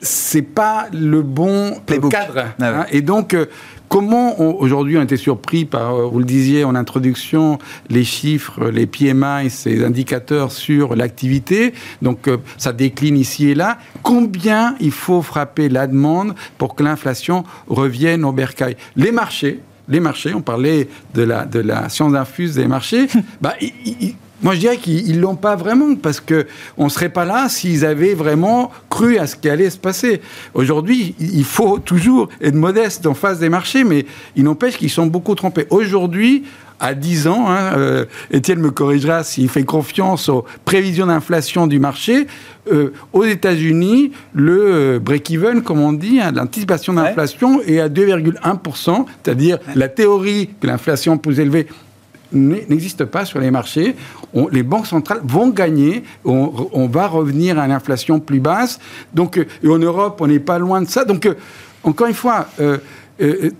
c'est pas le bon cadre. Ah hein. Et donc, euh, Comment aujourd'hui on était surpris par, euh, vous le disiez en introduction, les chiffres, les PMI, ces indicateurs sur l'activité. Donc euh, ça décline ici et là. Combien il faut frapper la demande pour que l'inflation revienne au bercail? Les marchés, les marchés, on parlait de la, de la science infuse des marchés, bah, moi, je dirais qu'ils l'ont pas vraiment, parce que on serait pas là s'ils avaient vraiment cru à ce qui allait se passer. Aujourd'hui, il faut toujours être modeste en face des marchés, mais il n'empêche qu'ils sont beaucoup trompés. Aujourd'hui, à 10 ans, hein, euh, Étienne me corrigera s'il fait confiance aux prévisions d'inflation du marché. Euh, aux États-Unis, le euh, break-even, comme on dit, hein, l'anticipation d'inflation est à 2,1%, c'est-à-dire la théorie que l'inflation plus élevée n'existe pas sur les marchés. les banques centrales vont gagner. On, va revenir à une inflation plus basse. Donc, euh, et en Europe, on n'est pas loin de ça. Donc, euh, encore une fois, euh,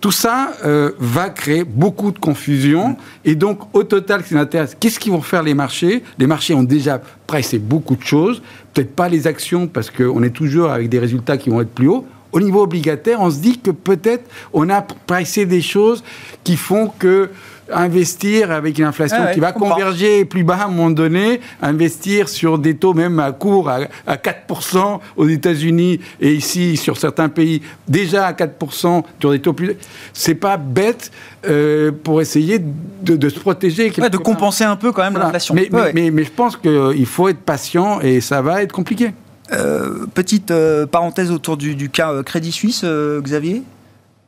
tout ça va créer beaucoup de confusion. Et donc, au total, ce qui qu'est-ce qu'ils vont faire les marchés? Les marchés ont déjà pressé beaucoup de choses. Peut-être pas les actions, parce qu'on est toujours avec des résultats qui vont être plus hauts. Au niveau obligataire, on se dit que peut-être on a pressé des choses qui font que investir avec une inflation ah qui va converger plus bas à un moment donné, investir sur des taux même à court à, 4% aux États-Unis et ici sur certains pays déjà à 4% sur des taux plus... C'est pas bête euh, pour essayer de, se protéger. de compenser un peu quand même l'inflation. Mais, mais, je pense qu'il faut être patient et ça va être compliqué. Euh, petite euh, parenthèse autour du, du cas Crédit Suisse, Xavier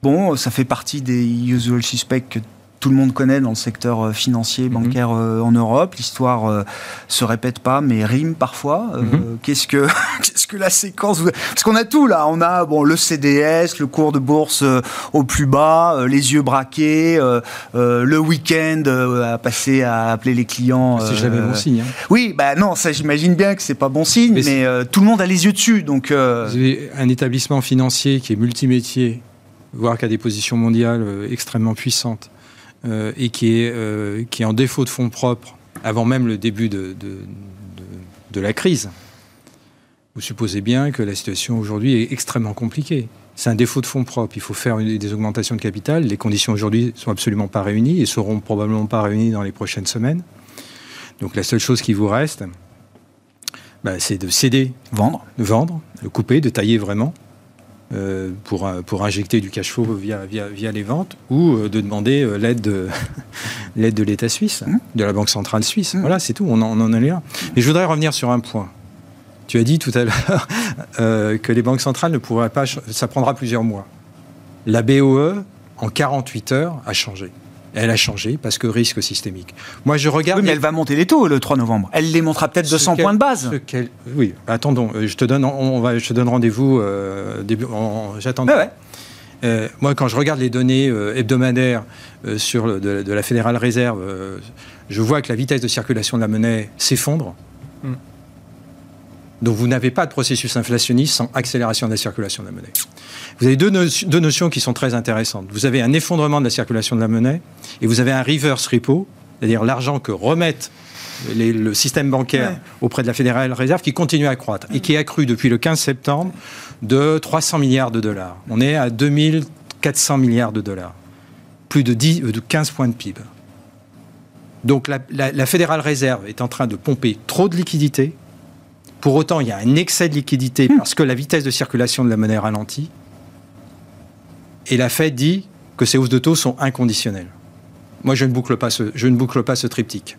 Bon, ça fait partie des usual suspects que tout le monde connaît dans le secteur euh, financier, mhm. bancaire euh, en Europe. L'histoire euh, se répète pas, mais rime parfois. Mhm. Qu'est-ce que qu'est-ce que la séquence Parce qu'on a tout là. On a bon le CDS, le cours de bourse au plus bas, les yeux braqués, le week-end à passer à appeler les clients. C'est jamais bon signe. Hein. Oui, bah non, ça j'imagine bien que c'est pas bon signe, mais, tout le monde a les yeux dessus. Donc Vous avez un établissement financier qui est multimétier, voire qui a des positions mondiales extrêmement puissantes euh, et qui est, euh, qui est en défaut de fonds propres avant même le début de, de, de, la crise, vous supposez bien que la situation aujourd'hui est extrêmement compliquée. C'est un défaut de fonds propres. Il faut faire des augmentations de capital. Les conditions aujourd'hui sont absolument pas réunies et seront probablement pas réunies dans les prochaines semaines. Donc la seule chose qui vous reste, bah, c'est de céder, vendre, de vendre, de couper, de tailler vraiment, euh, pour, pour injecter du cash flow via, via, via les ventes ou euh, de demander euh, l'aide de l'aide de l'État suisse, mmh. de la Banque centrale suisse. Mmh. Voilà, c'est tout, on en, on en est là. Mais je voudrais revenir sur un point. Tu as dit tout à l'heure que les banques centrales ne pourraient pas... Ça prendra plusieurs mois. La BOE, en 48 heures, a changé. Elle a changé parce que risque systémique. Moi, je regarde. Oui, mais elle va monter les taux le 3 novembre. Elle les montera peut-être de 100 points de base. Oui, attendons. Euh, je te donne, on va, je te donne rendez-vous. Euh, J'attends. Euh, moi, quand je regarde les données euh, hebdomadaires sur de, la Fédérale Réserve, je vois que la vitesse de circulation de la monnaie s'effondre. Hmm. Donc, vous n'avez pas de processus inflationniste sans accélération de la circulation de la monnaie. Vous avez deux, notions qui sont très intéressantes. Vous avez un effondrement de la circulation de la monnaie et vous avez un reverse repo, c'est-à-dire l'argent que remettent le système bancaire auprès de la Fédérale Réserve qui continue à croître et qui a cru depuis le 15 septembre de 300 milliards de dollars. On est à 2400 milliards de dollars, plus de, 10, de 15 points de PIB. Donc la, la Fédérale Réserve est en train de pomper trop de liquidités. Pour autant, il y a un excès de liquidité hmm. parce que la vitesse de circulation de la monnaie ralentit. Et la Fed dit que ces hausses de taux sont inconditionnelles. Moi, je ne boucle pas ce, je ne boucle pas ce triptyque.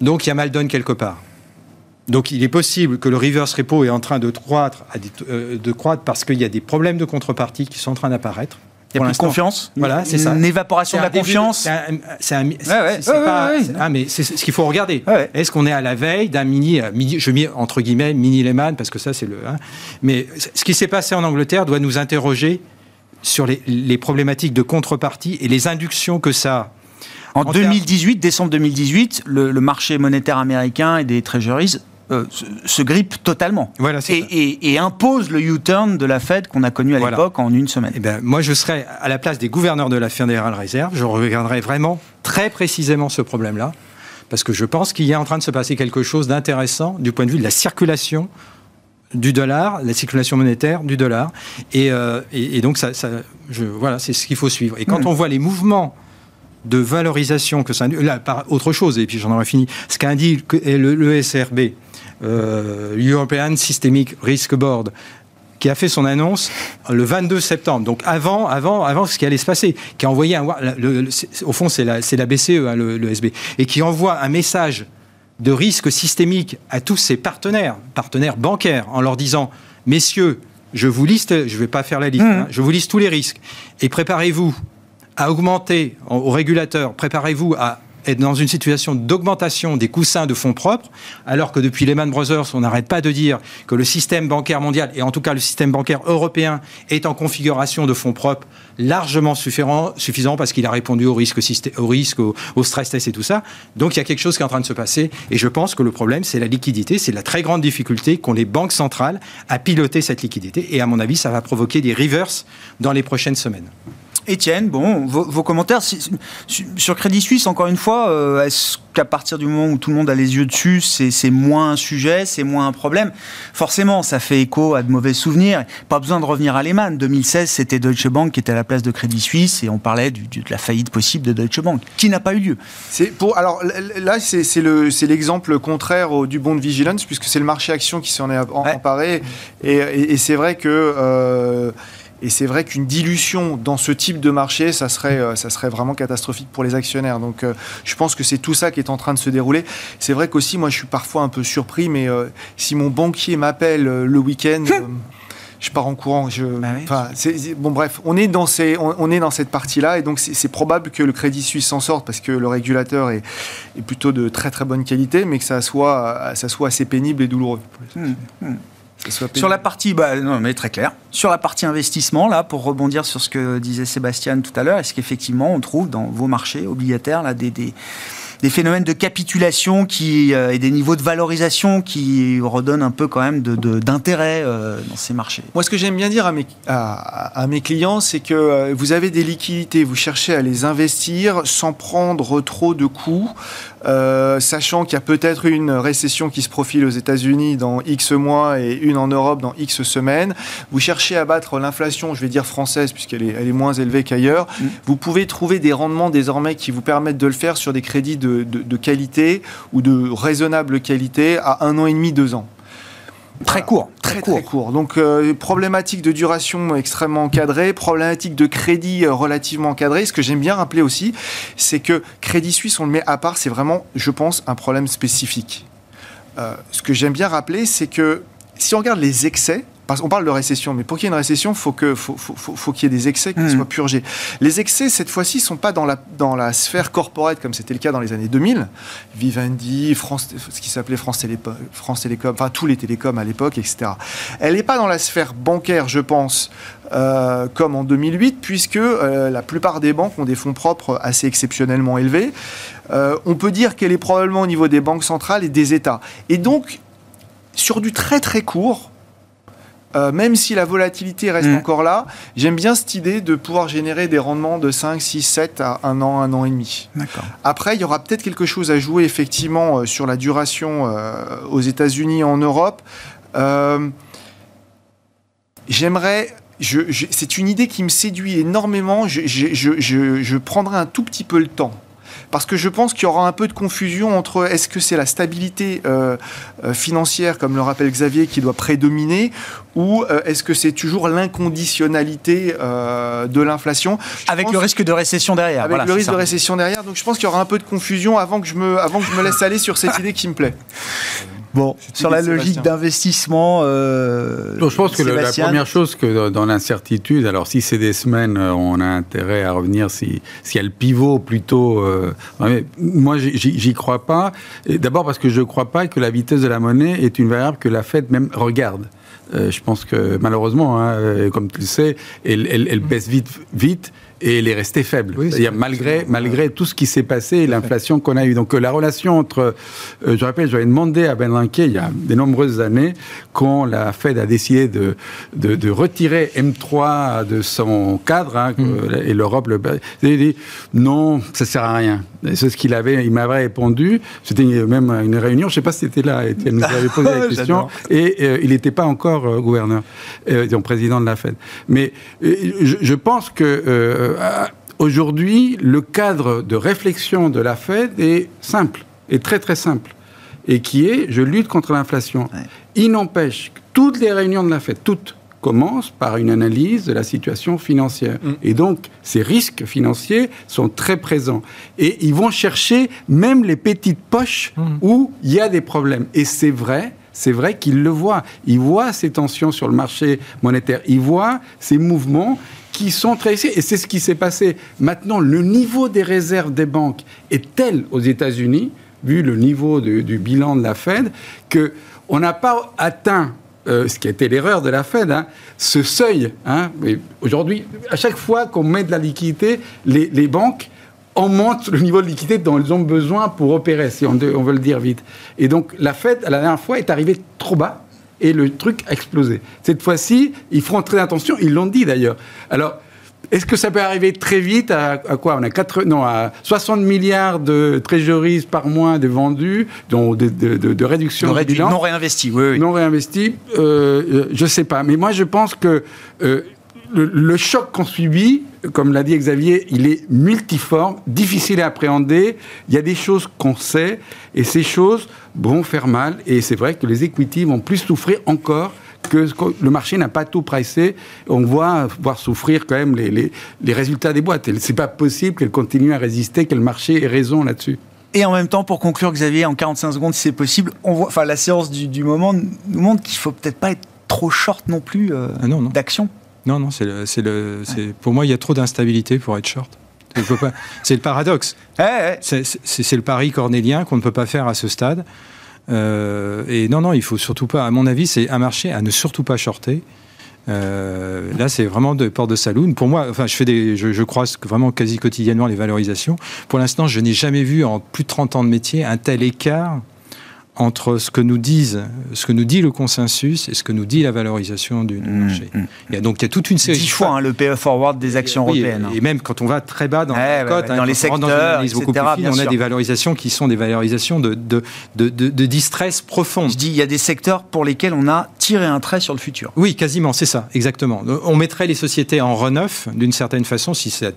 Donc, il y a mal donne quelque part. Donc, il est possible que le reverse repo est en train de croître, euh, de croître parce qu'il y a des problèmes de contrepartie qui sont en train d'apparaître. Il y a plus de confiance? Voilà, c'est ça. Une évaporation de la confiance? C'est un. Ah, mais c'est ce qu'il faut regarder. Est-ce qu'on est à la veille d'un mini, euh, mini, je mets entre guillemets mini Lehman parce que ça c'est le. Hein? mais ce qui s'est passé en Angleterre doit nous interroger sur les, problématiques de contrepartie et les inductions que ça a. En, 2018, décembre 2018, le, marché monétaire américain et des treasuries euh, se, grippe totalement voilà, et, et, impose le U-turn de la Fed qu'on a connu à l'époque en une semaine. Eh ben, moi, je serais à la place des gouverneurs de la Fédérale Réserve, je regarderais vraiment très précisément ce problème-là, parce que je pense qu'il y a en train de se passer quelque chose d'intéressant du point de vue de la circulation du dollar, la circulation monétaire du dollar. Et, euh, donc, ça, je, voilà, c'est ce qu'il faut suivre. Et quand mm. on voit les mouvements de valorisation que ça là, par autre chose, et puis j'en aurais fini, ce qu'indique le, le SRB, euh, European Systemic Risk Board, qui a fait son annonce le 22 septembre, donc avant, avant, avant ce qui allait se passer, qui a envoyé un, au fond c'est la, la BCE, hein, le, le, SB, et qui envoie un message de risque systémique à tous ses partenaires, partenaires bancaires, en leur disant, messieurs, je vous liste, je ne vais pas faire la liste, mmh. hein, je vous liste tous les risques, et préparez-vous à augmenter aux régulateurs, préparez-vous à être dans une situation d'augmentation des coussins de fonds propres, alors que depuis Lehman Brothers, on n'arrête pas de dire que le système bancaire mondial, et en tout cas le système bancaire européen, est en configuration de fonds propres largement suffisant, parce qu'il a répondu au risque, au, stress test et tout ça. Donc il y a quelque chose qui est en train de se passer, et je pense que le problème, c'est la liquidité, c'est la très grande difficulté qu'ont les banques centrales à piloter cette liquidité, et à mon avis, ça va provoquer des reverses dans les prochaines semaines. Étienne, bon, vos, commentaires sur Crédit Suisse, encore une fois, euh, est-ce qu'à partir du moment où tout le monde a les yeux dessus, c'est moins un sujet, c'est moins un problème? Forcément, ça fait écho à de mauvais souvenirs. Pas besoin de revenir à Lehman. 2016, c'était Deutsche Bank qui était à la place de Crédit Suisse et on parlait de la faillite possible de Deutsche Bank, qui n'a pas eu lieu. Pour, alors là, c'est l'exemple contraire du bond de vigilance, puisque c'est le marché action qui s'en est emparé. Et, et, c'est vrai que... Euh, et c'est vrai qu'une dilution dans ce type de marché, ça serait, euh, ça serait vraiment catastrophique pour les actionnaires. Donc euh, je pense que c'est tout ça qui est en train de se dérouler. C'est vrai qu'aussi, moi, je suis parfois un peu surpris, mais euh, si mon banquier m'appelle le week-end... je pars en courant. Je, bah bon, bref, on est dans, ces, on, est dans cette partie-là, et donc c'est probable que le Crédit Suisse s'en sorte parce que le régulateur est, est, plutôt de très très bonne qualité, mais que ça soit, ça soit assez pénible et douloureux. Hum, hum. Sur la partie, bah, non, mais très clair. Sur la partie investissement, là, pour rebondir sur ce que disait Sébastien tout à l'heure, est-ce qu'effectivement on trouve dans vos marchés obligataires là des, des des phénomènes de capitulation qui, euh, et des niveaux de valorisation qui redonnent un peu quand même d'intérêt de, euh, dans ces marchés. Moi, ce que j'aime bien dire à mes, à, mes clients, c'est que euh, vous avez des liquidités, vous cherchez à les investir sans prendre trop de coûts, sachant qu'il y a peut-être une récession qui se profile aux États-Unis dans X mois et une en Europe dans X semaines. Vous cherchez à battre l'inflation, je vais dire française, puisqu'elle est, elle est moins élevée qu'ailleurs. Mm. Vous pouvez trouver des rendements désormais qui vous permettent de le faire sur des crédits de de, qualité ou de raisonnable qualité à un an et demi, deux ans. Très court. Très, très court. Donc, euh, problématique de duration extrêmement encadrée, problématique de crédit euh, relativement encadré. Ce que j'aime bien rappeler aussi, c'est que Crédit Suisse, on le met à part, c'est vraiment, je pense, un problème spécifique. Euh, ce que j'aime bien rappeler, c'est que si on regarde les excès, on parle de récession, mais pour qu'il y ait une récession, faut que, faut, faut, qu'il y ait des excès qui hmm. soient purgés. Les excès, cette fois-ci, ne sont pas dans la, dans la sphère corporate, comme c'était le cas dans les années 2000. Vivendi, France, ce qui s'appelait France, France Télécom, enfin tous les télécoms à l'époque, etc. Elle n'est pas dans la sphère bancaire, je pense, euh, comme en 2008, puisque euh, la plupart des banques ont des fonds propres assez exceptionnellement élevés. Euh, on peut dire qu'elle est probablement au niveau des banques centrales et des États. Et donc, sur du très très court, euh, même si la volatilité reste mm. encore là, j'aime bien cette idée de pouvoir générer des rendements de 5, 6, 7 à un an, un an et demi. Après, il y aura peut-être quelque chose à jouer effectivement euh, sur la duration euh, aux États-Unis et en Europe. J'aimerais c'est une idée qui me séduit énormément. Je, je, prendrai un tout petit peu le temps parce que je pense qu'il y aura un peu de confusion entre est-ce que c'est la stabilité euh, euh, financière, comme le rappelle Xavier, qui doit prédominer, ou euh, est-ce que c'est toujours l'inconditionnalité de l'inflation? Avec le risque de récession derrière. Avec le risque de récession derrière. Donc je pense qu'il y aura un peu de confusion avant que je me, avant que je me laisse aller sur cette idée qui me plaît. Bon, sur la logique d'investissement. Euh, je pense que la première chose que dans l'incertitude, alors si c'est des semaines, euh, on a intérêt à revenir si s'il y a le pivot plutôt. Euh, moi, j'y crois pas. D'abord parce que je ne crois pas que la vitesse de la monnaie est une variable que la Fed même regarde. Euh, je pense que malheureusement, hein, comme tu le sais, elle, elle, elle baisse vite, vite et elle est restée faible. Y a malgré, malgré tout ce qui s'est passé et l'inflation qu'on a eue. Donc euh, la relation entre, euh, je rappelle, j'avais demandé à Ben Linke il y a de nombreuses années, quand la Fed a décidé de, de, de retirer M3 de son cadre, hein, mm. et l'Europe, le, il a dit non, ça sert à rien. C'est ce qu'il avait, il m'avait répondu. C'était même une réunion, je ne sais pas si c'était là, il nous avait posé la question, et euh, il n'était pas encore gouverneur, donc président de la Fed. Mais je, je pense que euh, aujourd'hui, le cadre de réflexion de la Fed est simple, est très très simple, et qui est je lutte contre l'inflation. Il n'empêche que toutes les réunions de la Fed, toutes, commencent par une analyse de la situation financière. Mm. Et donc, ces risques financiers sont très présents. Et ils vont chercher même les petites poches mm. où il y a des problèmes. Et c'est vrai, c'est vrai qu'ils le voient. Ils voient ces tensions sur le marché monétaire. Ils voient ces mouvements qui sont très Et c'est ce qui s'est passé. Maintenant, le niveau des réserves des banques est tel aux États-Unis, vu le niveau du bilan de la Fed, que on n'a pas atteint euh, ce qui a été l'erreur de la Fed, hein, ce seuil. Hein, Aujourd'hui, à chaque fois qu'on met de la liquidité, les, les, banques augmentent le niveau de liquidité dont elles ont besoin pour opérer, si on, on veut le dire vite. Et donc la Fed, la dernière fois, est arrivée trop bas et le truc a explosé. Cette fois-ci, ils feront très attention, ils l'ont dit d'ailleurs. Alors, est-ce que ça peut arriver très vite à, quoi On a 4, non, à 60 milliards de trésoreries par mois de vendus, donc de, de, réduction de Non réinvestis, oui, Non réinvestis, euh, je ne sais pas. Mais moi, je pense que le, choc qu'on subit, comme l'a dit Xavier, il est multiforme, difficile à appréhender. Il y a des choses qu'on sait, et ces choses vont faire mal. Et c'est vrai que les equity vont plus souffrir encore que le marché n'a pas tout pricé. On voit voir souffrir quand même les, résultats des boîtes. C'est pas possible qu'elles continuent à résister, que le marché ait raison là-dessus. Et en même temps, pour conclure, Xavier, en 45 secondes, si c'est possible, on voit, enfin, la séance du, moment nous montre qu'il faut peut-être pas être trop short non plus euh, ah d'action. Non, non, c'est le, pour moi, il y a trop d'instabilité pour être short. C'est le paradoxe. C'est le pari cornélien qu'on ne peut pas faire à ce stade. Euh, et non, non, il faut surtout pas. À mon avis, c'est un marché à ne surtout pas shorter. Euh, là, c'est vraiment de porte de saloon. Pour moi, enfin, je fais des, je, je croise vraiment quasi quotidiennement les valorisations. Pour l'instant, je n'ai jamais vu en plus de 30 ans de métier un tel écart entre ce que nous disent, ce que nous dit le consensus et ce que nous dit la valorisation du, mmh, marché. Mmh. Il y a donc il y a toute une série. Dix fois hein, le PE forward des actions européennes. Et, même quand on va très bas dans, les cotes, hein, dans les secteurs, on a des valorisations qui sont des valorisations de, de, de, de, distress profonde. Je dis, il y a des secteurs pour lesquels on a tiré un trait sur le futur. Oui, quasiment, c'est ça, exactement. On mettrait les sociétés en reneuf, d'une certaine façon, si ça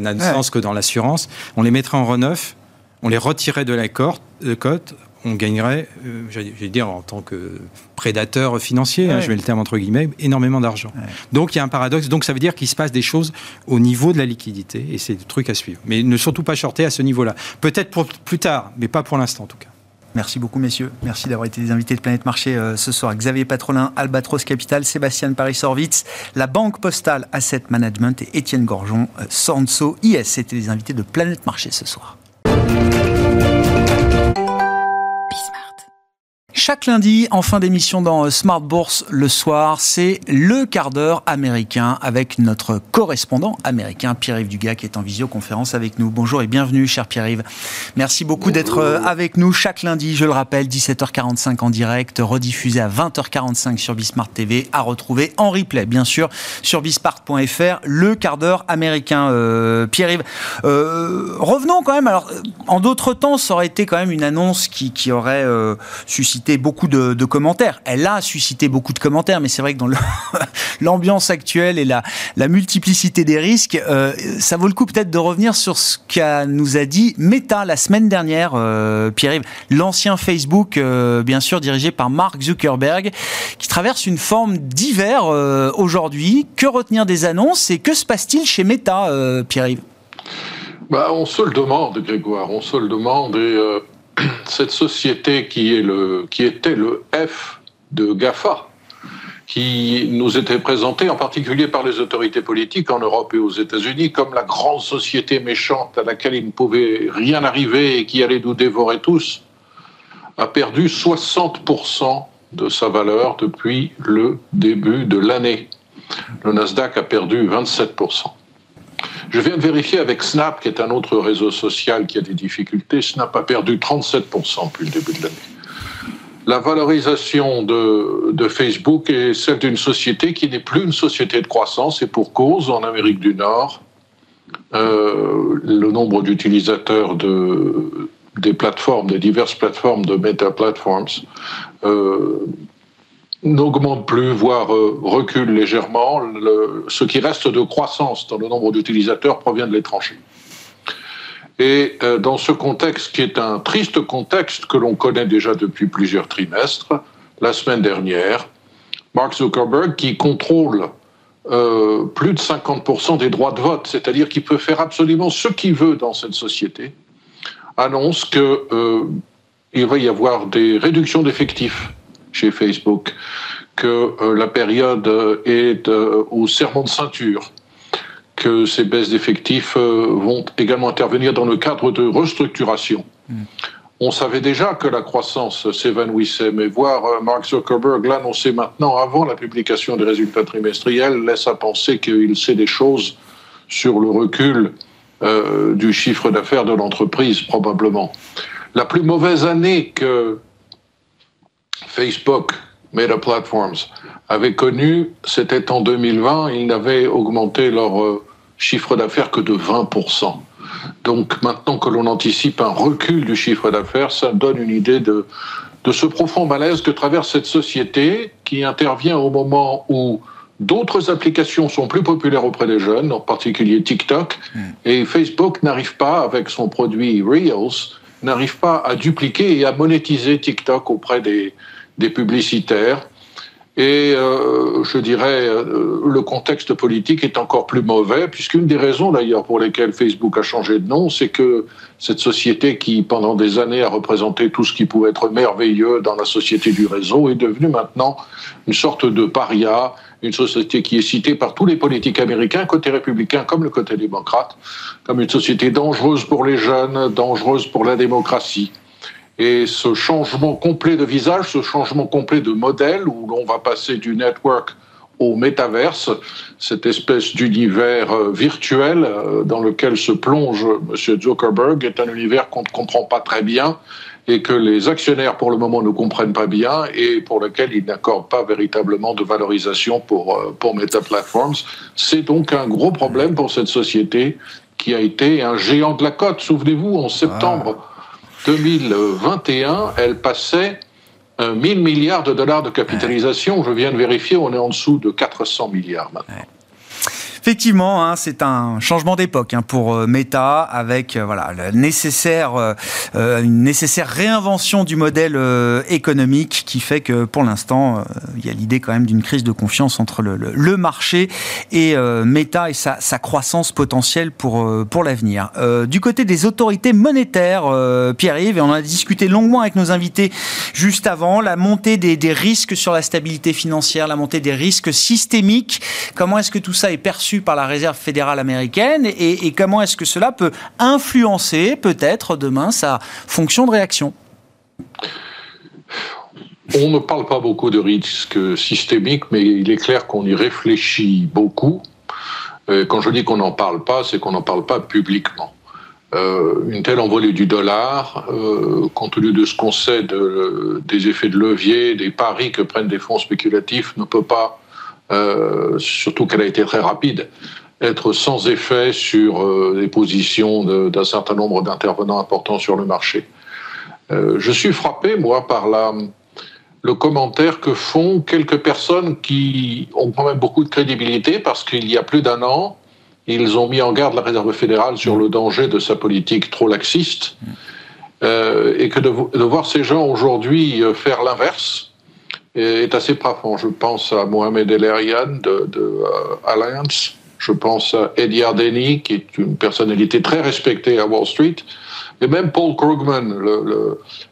n'a de sens que dans l'assurance. On les mettrait en reneuf, on les retirait de la cote, on gagnerait, euh, j'allais dire en tant que prédateur financier, hein, je mets le terme entre guillemets, énormément d'argent. Donc il y a un paradoxe. Donc ça veut dire qu'il se passe des choses au niveau de la liquidité et c'est des trucs à suivre. Mais ne surtout pas shorter à ce niveau-là. Peut-être pour plus tard, mais pas pour l'instant en tout cas. Merci beaucoup, messieurs. Merci d'avoir été des invités de Planète Marché euh, ce soir. Xavier Patrolin, Albatros Capital, Sébastien Paris-Sorvitz, la Banque Postale Asset Management et Étienne Gorgeon, euh, Sanso IS. C'était les invités de Planète Marché ce soir. Chaque lundi, en fin d'émission dans Smart Bourse le soir, c'est le quart d'heure américain avec notre correspondant américain, Pierre-Yves Dugas, qui est en visioconférence avec nous. Bonjour et bienvenue, cher Pierre-Yves. Merci beaucoup d'être euh, avec nous chaque lundi, je le rappelle, 17h45 en direct, rediffusé à 20h45 sur Bismart TV, à retrouver en replay, bien sûr, sur bismart.fr, le quart d'heure américain. Euh, Pierre-Yves, euh, revenons quand même, alors, en d'autres temps, ça aurait été quand même une annonce qui, qui aurait suscité beaucoup de, commentaires. Elle a suscité beaucoup de commentaires, mais c'est vrai que dans l'ambiance actuelle et la, multiplicité des risques, euh, ça vaut le coup peut-être de revenir sur ce qu'a nous a dit Meta la semaine dernière, euh, Pierre-Yves, l'ancien Facebook, euh, bien sûr dirigé par Mark Zuckerberg, qui traverse une forme d'hiver aujourd'hui. Que retenir des annonces et que se passe-t-il chez Meta, Pierre-Yves? Bah, on se le demande, Grégoire, on se le demande et cette société qui, était le F de GAFA, qui nous était présentée en particulier par les autorités politiques en Europe et aux États-Unis comme la grande société méchante à laquelle il ne pouvait rien arriver et qui allait nous dévorer tous, a perdu 60% de sa valeur depuis le début de l'année. Le Nasdaq a perdu 27%. Je viens de vérifier avec Snap, qui est un autre réseau social qui a des difficultés. Snap a perdu 37% depuis le début de l'année. La valorisation de, Facebook est celle d'une société qui n'est plus une société de croissance et pour cause en Amérique du Nord. Euh, le nombre d'utilisateurs de, des plateformes, des diverses plateformes de Meta Platforms, euh, n'augmente plus, voire euh, recule légèrement. ce qui reste de croissance dans le nombre d'utilisateurs provient de l'étranger. Et euh, dans ce contexte, qui est un triste contexte que l'on connaît déjà depuis plusieurs trimestres, la semaine dernière, Mark Zuckerberg, qui contrôle euh, plus de 50% des droits de vote, c'est-à-dire qu'il peut faire absolument ce qu'il veut dans cette société, annonce qu'il va y avoir des réductions d'effectifs chez Facebook, que euh, la période est euh, au serment de ceinture, que ces baisses d'effectifs euh, vont également intervenir dans le cadre de restructuration. Mm. On savait déjà que la croissance s'évanouissait, mais voir Mark Zuckerberg l'annoncer maintenant, avant la publication des résultats trimestriels, laisse à penser qu'il sait des choses sur le recul du chiffre d'affaires de l'entreprise, probablement. La plus mauvaise année que Facebook Meta Platforms, avaient connu, c'était en 2020, ils n'avaient augmenté leur euh, chiffre d'affaires que de 20%. Donc maintenant que l'on anticipe un recul du chiffre d'affaires, ça donne une idée de, de ce profond malaise que traverse cette société qui intervient au moment où d'autres applications sont plus populaires auprès des jeunes, en particulier TikTok, hmm. et Facebook n'arrive pas, avec son produit Reels, n'arrive pas à dupliquer et à monétiser TikTok auprès des, des publicitaires. Et euh, je dirais, euh, le contexte politique est encore plus mauvais, puisqu'une des raisons d'ailleurs pour lesquelles Facebook a changé de nom, c'est que cette société qui, pendant des années, a représenté tout ce qui pouvait être merveilleux dans la société du réseau, est devenue maintenant une sorte de paria, une société qui est citée par tous les politiques américains, côté républicain comme le côté démocrate, comme une société dangereuse pour les jeunes, dangereuse pour la démocratie. Et ce changement complet de visage, ce changement complet de modèle, où l'on va passer du network au métaverse, cette espèce d'univers euh, virtuel euh, dans lequel se plonge M. Zuckerberg, est un univers qu'on ne comprend pas très bien et que les actionnaires pour le moment ne comprennent pas bien et pour lequel ils n'accordent pas véritablement de valorisation pour, euh, pour Meta Platforms. C'est donc un gros problème pour cette société qui a été un géant de la cote. Souvenez-vous, en septembre. Ah. 2021, elle passait 1000 milliards de dollars de capitalisation. Je viens de vérifier, on est en dessous de 400 milliards maintenant. Effectivement, hein, c'est un changement d'époque hein, pour euh, Meta, avec euh, voilà la nécessaire, euh, une nécessaire réinvention du modèle économique qui fait que pour l'instant, il y a l'idée quand même d'une crise de confiance entre le, le, marché et Meta et sa, sa, croissance potentielle pour, pour l'avenir. du côté des autorités monétaires, Pierre-Yves, et on a discuté longuement avec nos invités juste avant, la montée des, des risques sur la stabilité financière, la montée des risques systémiques. Comment est-ce que tout ça est perçu par la Réserve fédérale américaine et, comment est-ce que cela peut influencer peut-être demain sa fonction de réaction? On ne parle pas beaucoup de risques systémiques, mais il est clair qu'on y réfléchit beaucoup. Euh, quand je dis qu'on n'en parle pas, c'est qu'on n'en parle pas publiquement. Euh, une telle envolée du dollar, euh, compte tenu de ce qu'on sait des effets de levier, des paris que prennent des fonds spéculatifs, ne peut pas euh, surtout qu'elle a été très rapide, être sans effet sur euh, les positions d'un certain nombre d'intervenants importants sur le marché. Euh, je suis frappé, moi, par le commentaire que font quelques personnes qui ont quand même beaucoup de crédibilité parce qu'il y a plus d'un an, ils ont mis en garde la Réserve fédérale sur le danger de sa politique trop laxiste et que de voir ces gens aujourd'hui faire l'inverse, est assez frappant. Je pense à Mohamed El de, de euh, Alliance. Je pense à Eddie Ardeni, qui est une personnalité très respectée à Wall Street. Et même Paul Krugman,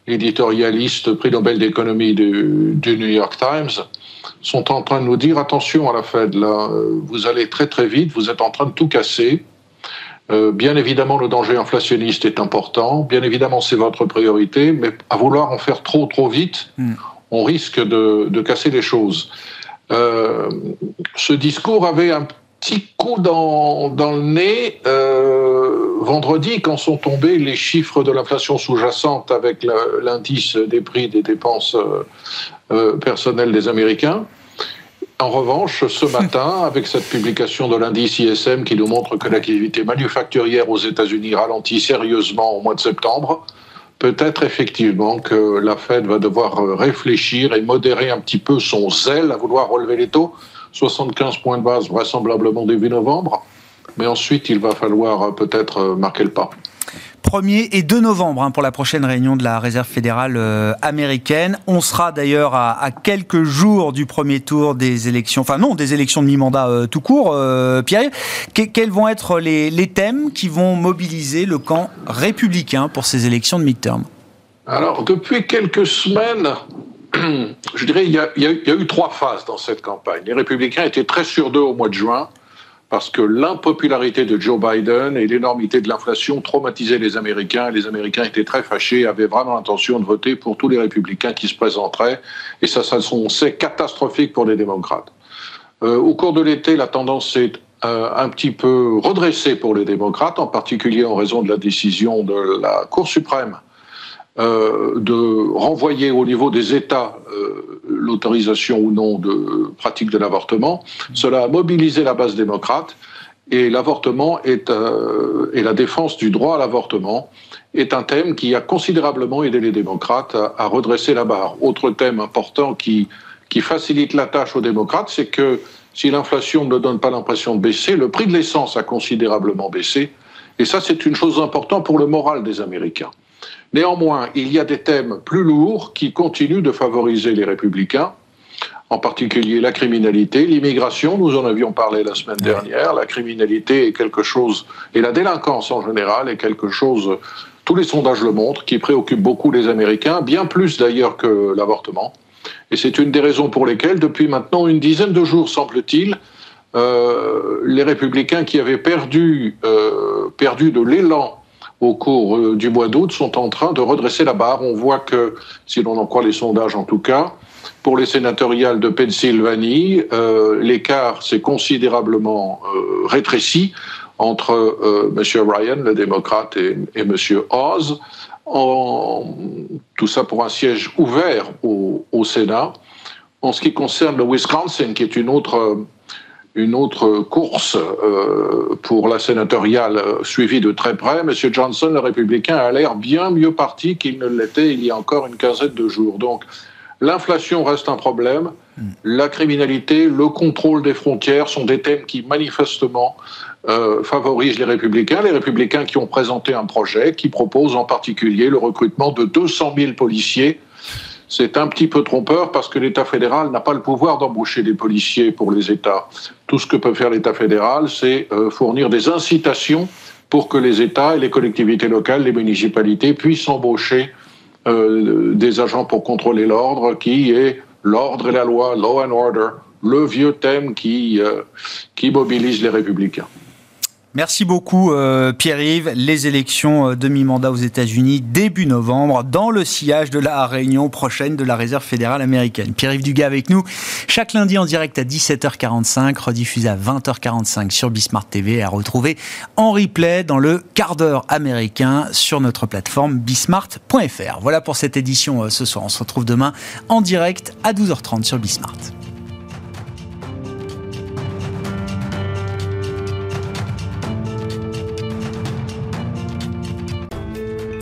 l'éditorialiste prix Nobel d'économie du, du, New York Times, sont en train de nous dire attention à la Fed, là, euh, vous allez très très vite, vous êtes en train de tout casser. Euh, bien évidemment, le danger inflationniste est important. Bien évidemment, c'est votre priorité, mais à vouloir en faire trop trop vite, hmm on risque de, casser les choses. Euh, ce discours avait un petit coup dans, le nez euh, vendredi quand sont tombés les chiffres de l'inflation sous-jacente avec l'indice des prix des dépenses euh, personnelles des Américains. En revanche, ce matin, avec cette publication de l'indice ISM qui nous montre que l'activité manufacturière aux États-Unis ralentit sérieusement au mois de septembre, peut-être effectivement que la Fed va devoir euh, réfléchir et modérer un petit peu son zèle à vouloir relever les taux. 75 points de base vraisemblablement début novembre, mais ensuite il va falloir euh, peut-être euh, marquer le pas. 1er et 2 novembre hein, pour la prochaine réunion de la Réserve fédérale euh, américaine. On sera d'ailleurs à, quelques jours du premier tour des élections, enfin non, des élections de mi-mandat euh, tout court. Euh, Pierre, quels vont être les, thèmes qui vont mobiliser le camp républicain pour ces élections de mi-terme Alors, depuis quelques semaines, je dirais, il y, a, y, a, eu trois phases dans cette campagne. Les républicains étaient très sûrs d'eux au mois de juin parce que l'impopularité de Joe Biden et l'énormité de l'inflation traumatisaient les Américains. Les Américains étaient très fâchés, avaient vraiment l'intention de voter pour tous les républicains qui se présenteraient. Et ça, ça c'est catastrophique pour les démocrates. Euh, au cours de l'été, la tendance s'est euh, un petit peu redressée pour les démocrates, en particulier en raison de la décision de la Cour suprême euh, de renvoyer au niveau des États l'autorisation ou non de pratique de l'avortement. Cela a mobilisé la base démocrate et l'avortement est euh, et la défense du droit à l'avortement est un thème qui a considérablement aidé les démocrates à, redresser la barre. Autre thème important qui qui facilite la tâche aux démocrates, c'est que si l'inflation ne donne pas l'impression de baisser, le prix de l'essence a considérablement baissé. Et ça, c'est une chose importante pour le moral des Américains. Néanmoins, il y a des thèmes plus lourds qui continuent de favoriser les républicains, en particulier la criminalité, l'immigration, nous en avions parlé la semaine dernière, la criminalité est quelque chose, et la délinquance en général est quelque chose, tous les sondages le montrent, qui préoccupe beaucoup les Américains, bien plus d'ailleurs que l'avortement. Et c'est une des raisons pour lesquelles, depuis maintenant une dizaine de jours, semble-t-il, euh, les républicains qui avaient perdu, euh, perdu de l'élan au cours euh, du mois d'août sont en train de redresser la barre. On voit que, si l'on en croit les sondages en tout cas, pour les sénatoriales de Pennsylvanie, euh, l'écart s'est considérablement euh, rétréci entre M. Ryan, le démocrate, et, M. Oz. Tout ça pour un siège ouvert au, Sénat. En ce qui concerne le Wisconsin, qui est une autre une autre course euh, pour la sénatoriale euh, suivie de très près. M. Johnson, le républicain, a l'air bien mieux parti qu'il ne l'était il y a encore une quinzaine de jours. Donc, l'inflation reste un problème. Hmm. La criminalité, le contrôle des frontières sont des thèmes qui manifestement euh, favorisent les républicains. Les républicains qui ont présenté un projet qui propose en particulier le recrutement de 200 000 policiers c'est un petit peu trompeur parce que l'État fédéral n'a pas le pouvoir d'embaucher des policiers pour les États. Tout ce que peut faire l'État fédéral, c'est euh, fournir des incitations pour que les États et les collectivités locales, les municipalités puissent embaucher euh, des agents pour contrôler l'ordre, qui est l'ordre et la loi, law and order, le vieux thème qui, euh, qui mobilise les républicains. Merci beaucoup euh, Pierre-Yves. Les élections euh, demi-mandat aux États-Unis début novembre dans le sillage de la réunion prochaine de la Réserve fédérale américaine. Pierre-Yves Dugas avec nous chaque lundi en direct à 17h45, rediffusé à 20h45 sur Bismart TV à retrouver en replay dans le quart d'heure américain sur notre plateforme bismart.fr. Voilà pour cette édition euh, ce soir. On se retrouve demain en direct à 12h30 sur Bismart.